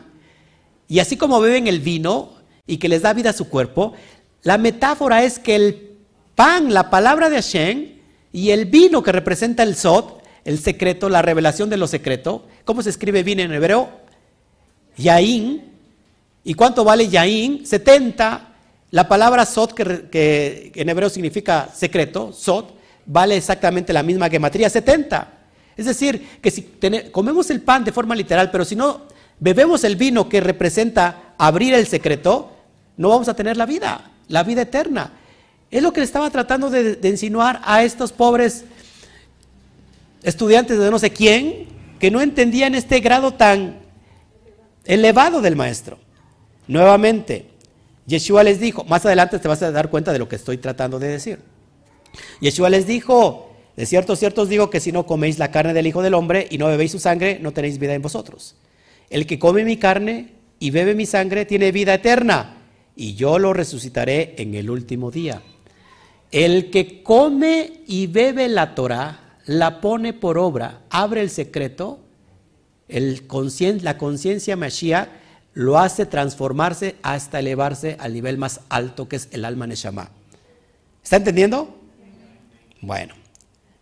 Speaker 1: y así como beben el vino y que les da vida a su cuerpo, La metáfora es que el pan, la palabra de Hashem, y el vino que representa el Sod, el secreto, la revelación de lo secreto. ¿Cómo se escribe vino en hebreo? Yaín. ¿Y cuánto vale Yaín? 70. La palabra Sod, que, en hebreo significa secreto, Sod, vale exactamente la misma gematría, 70. Es decir, que si comemos el pan de forma literal, pero si no bebemos el vino que representa abrir el secreto, no vamos a tener la vida, la vida eterna. Es lo que le estaba tratando de, de insinuar a estos pobres estudiantes de no sé quién que no entendían este grado tan elevado del maestro. Nuevamente, Yeshua les dijo, más adelante te vas a dar cuenta de lo que estoy tratando de decir. Yeshua les dijo, de cierto, cierto os digo que si no coméis la carne del Hijo del Hombre y no bebéis su sangre, no tenéis vida en vosotros. El que come mi carne y bebe mi sangre tiene vida eterna, y yo lo resucitaré en el último día. El que come y bebe la Torah la pone por obra, abre el secreto, la conciencia Mashiach lo hace transformarse hasta elevarse al nivel más alto que es el alma Neshama. ¿Está entendiendo? Bueno,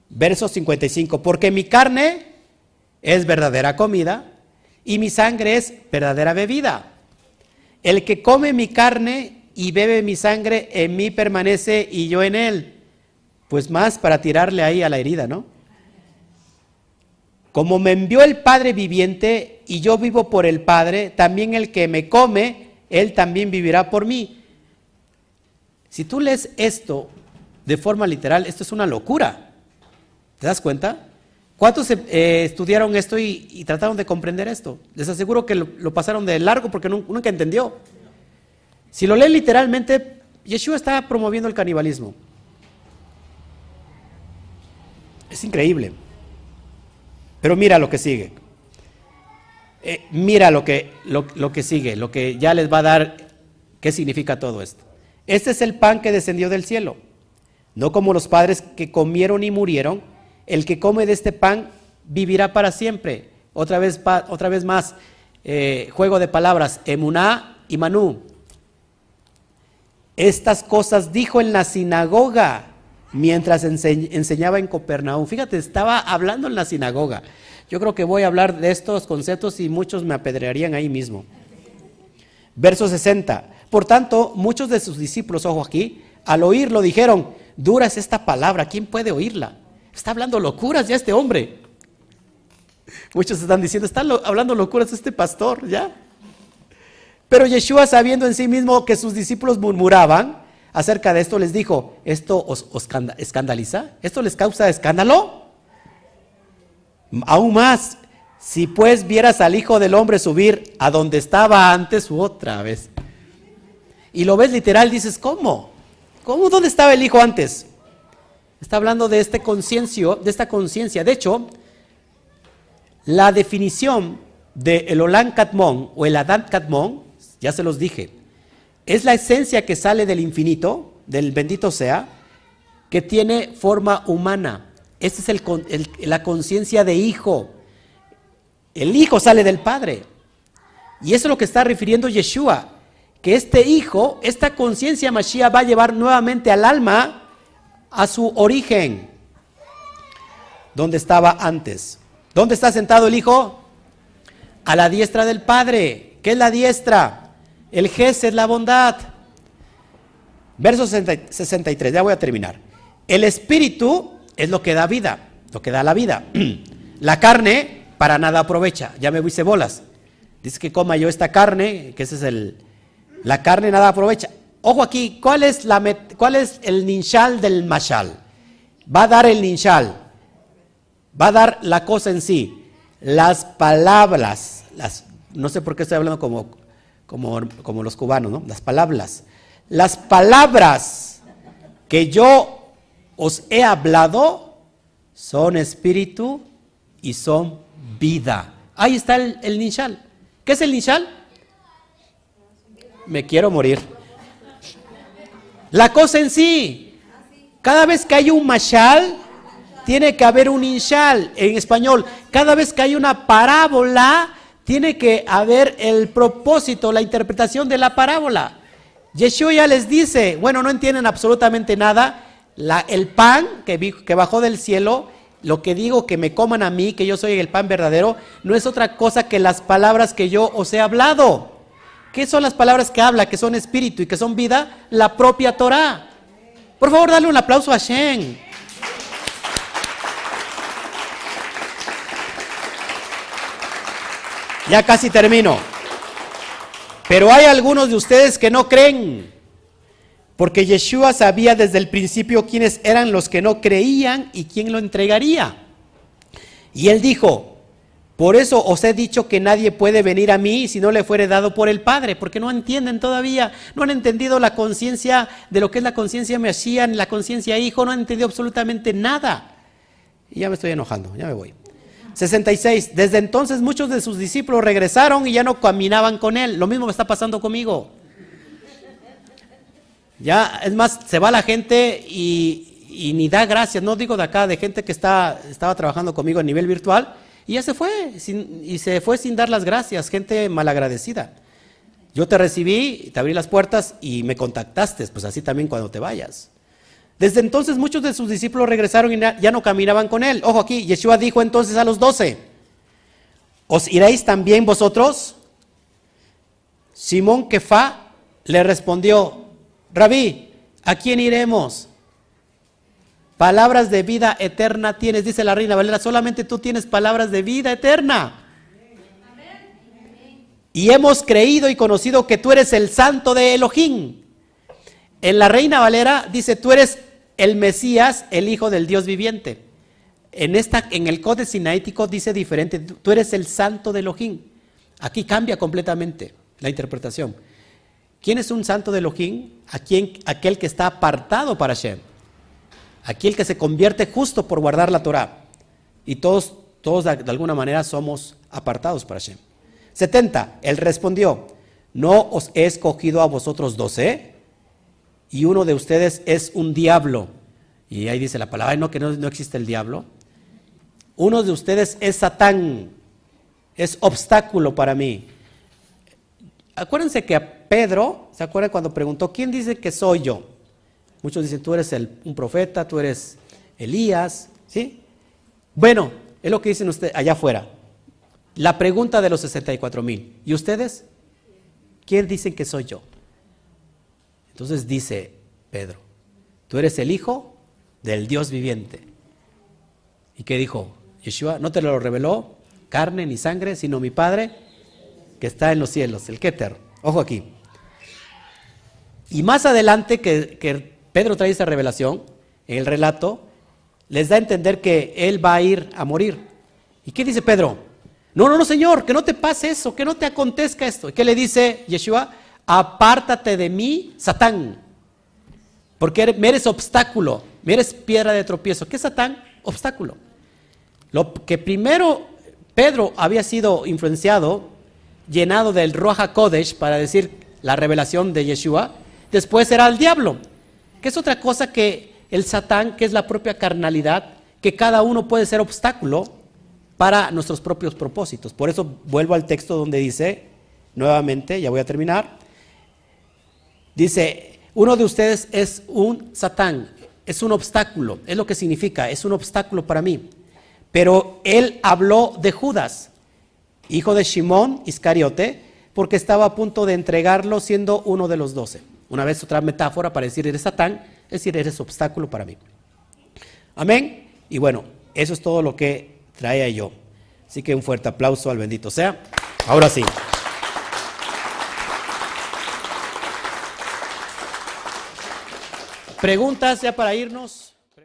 Speaker 1: verso 55, porque mi carne es verdadera comida y mi sangre es verdadera bebida. El que come mi carne y bebe mi sangre en mí permanece y yo en él. Pues más para tirarle ahí a la herida, ¿no? Como me envió el Padre viviente y yo vivo por el Padre, también el que me come, él también vivirá por mí. Si tú lees esto de forma literal, esto es una locura. ¿Te das cuenta? ¿Cuántos eh, estudiaron esto y, trataron de comprender esto? Les aseguro que lo, pasaron de largo porque nunca entendió. Si lo leen literalmente, Yeshua está promoviendo el canibalismo. Es increíble. Pero mira lo que sigue. Eh, mira lo que, lo, que sigue, lo que ya les va a dar qué significa todo esto. Este es el pan que descendió del cielo. No como los padres que comieron y murieron. El que come de este pan vivirá para siempre. Otra vez, otra vez más, eh, juego de palabras, emuná y manú. Estas cosas dijo en la sinagoga mientras enseñaba en Copernaum. Fíjate, estaba hablando en la sinagoga. Yo creo que voy a hablar de estos conceptos y muchos me apedrearían ahí mismo. Verso 60. Por tanto, muchos de sus discípulos, ojo aquí, al oírlo dijeron, dura es esta palabra, ¿quién puede oírla? Está hablando locuras ya este hombre. Muchos están diciendo, está hablando locuras este pastor, ¿ya? Pero Yeshua, sabiendo en sí mismo que sus discípulos murmuraban, acerca de esto les dijo, ¿esto os, escandaliza? ¿Esto les causa escándalo? Aún más, si pues vieras al Hijo del Hombre subir a donde estaba antes otra vez. Y lo ves literal, dices, ¿cómo? ¿Cómo? ¿Dónde estaba el Hijo antes? Está hablando de este conciencia, de esta conciencia. De hecho, la definición de el Olan Katmon o el Adán Katmon, ya se los dije, es la esencia que sale del infinito, del bendito sea, que tiene forma humana. Esta es la conciencia de hijo. El hijo sale del Padre. Y eso es lo que está refiriendo Yeshua, que este hijo, esta conciencia Mashiach va a llevar nuevamente al alma a su origen, donde estaba antes. ¿Dónde está sentado el hijo? A la diestra del Padre. ¿Qué es la diestra? El Ges es la bondad. Verso 63, ya voy a terminar. El espíritu es lo que da vida, lo que da la vida. La carne para nada aprovecha. Ya me hice bolas. Dice que coma yo esta carne, que ese es el... La carne nada aprovecha. Ojo aquí, ¿cuál es, la cuál es el ninshal del mashal? Va a dar el ninshal. Va a dar la cosa en sí. Las palabras, las, no sé por qué estoy hablando como como, los cubanos, ¿no? Las palabras. Las palabras que yo os he hablado son espíritu y son vida. Ahí está el, el. ¿Qué es el ninshal? Me quiero morir. La cosa en sí. Cada vez que hay un mashal, tiene que haber un ninshal en español. Cada vez que hay una parábola, tiene que haber el propósito, la interpretación de la parábola. Yeshua ya les dice, bueno, no entienden absolutamente nada, el pan que, que bajó del cielo, lo que digo que me coman a mí, que yo soy el pan verdadero, no es otra cosa que las palabras que yo os he hablado. ¿Qué son las palabras que habla, que son espíritu y que son vida? La propia Torah. Por favor, dale un aplauso a Shen. Ya casi termino. Pero hay algunos de ustedes que no creen. Porque Yeshua sabía desde el principio quiénes eran los que no creían y quién lo entregaría. Y él dijo, por eso os he dicho que nadie puede venir a mí si no le fuere dado por el Padre, porque no entienden todavía, no han entendido la conciencia de lo que es la conciencia Mesías, la conciencia Hijo, no han entendido absolutamente nada. Y ya me estoy enojando, ya me voy. 66. Desde entonces muchos de sus discípulos regresaron y ya no caminaban con él. Lo mismo me está pasando conmigo. Ya, es más, se va la gente y, ni da gracias. No digo de acá, de gente que estaba trabajando conmigo a nivel virtual y ya se fue. y se fue sin dar las gracias. Gente malagradecida. Yo te recibí, te abrí las puertas y me contactaste. Pues así también cuando te vayas. Desde entonces muchos de sus discípulos regresaron y ya no caminaban con él. Ojo aquí, Yeshua dijo entonces a los doce, ¿os iréis también vosotros? Simón Kefa le respondió, Rabí, ¿a quién iremos? Palabras de vida eterna tienes, dice la reina Valera, solamente tú tienes palabras de vida eterna. Y hemos creído y conocido que tú eres el santo de Elohim. En la Reina Valera dice, tú eres el Mesías, el Hijo del Dios viviente. En, esta, en el Códice Sinaítico dice diferente, tú eres el santo de Elohim. Aquí cambia completamente la interpretación. ¿Quién es un santo de Elohim? aquel que está apartado para Hashem. Aquel que se convierte justo por guardar la Torah. Y todos, todos de alguna manera somos apartados para Hashem. 70. Él respondió, ¿no os he escogido a vosotros doce? Y uno de ustedes es un diablo. Y ahí dice la palabra, no, que no, no existe el diablo. Uno de ustedes es Satán, es obstáculo para mí. Acuérdense que a Pedro, ¿se acuerdan cuando preguntó, ¿quién dice que soy yo? Muchos dicen, tú eres un profeta, tú eres Elías, ¿sí? Bueno, es lo que dicen ustedes allá afuera. La pregunta de los 64 mil. ¿Y ustedes? ¿Quién dicen que soy yo? Entonces dice Pedro, tú eres el hijo del Dios viviente. ¿Y qué dijo? Yeshua no te lo reveló carne ni sangre, sino mi Padre que está en los cielos, el Keter. Ojo aquí. Y más adelante que, Pedro trae esa revelación, en el relato, les da a entender que él va a ir a morir. ¿Y qué dice Pedro? No, no, no, Señor, que no te pase eso, que no te acontezca esto. ¿Y qué le dice Yeshua? Apártate de mí, Satán, porque me eres obstáculo, me eres piedra de tropiezo. ¿Qué es Satán? Obstáculo. Lo que primero Pedro había sido influenciado, llenado del Roja Kodesh para decir la revelación de Yeshua, después era el diablo, que es otra cosa que el Satán, que es la propia carnalidad, que cada uno puede ser obstáculo para nuestros propios propósitos. Por eso vuelvo al texto donde dice, nuevamente, ya voy a terminar, Dice, uno de ustedes es un satán, es un obstáculo, es lo que significa, es un obstáculo para mí. Pero él habló de Judas, hijo de Simón Iscariote, porque estaba a punto de entregarlo siendo uno de los doce. Una vez otra metáfora para decir eres satán, es decir, eres obstáculo para mí. Amén. Y bueno, eso es todo lo que traía yo. Así que un fuerte aplauso al bendito sea. Ahora sí. Preguntas ya para irnos.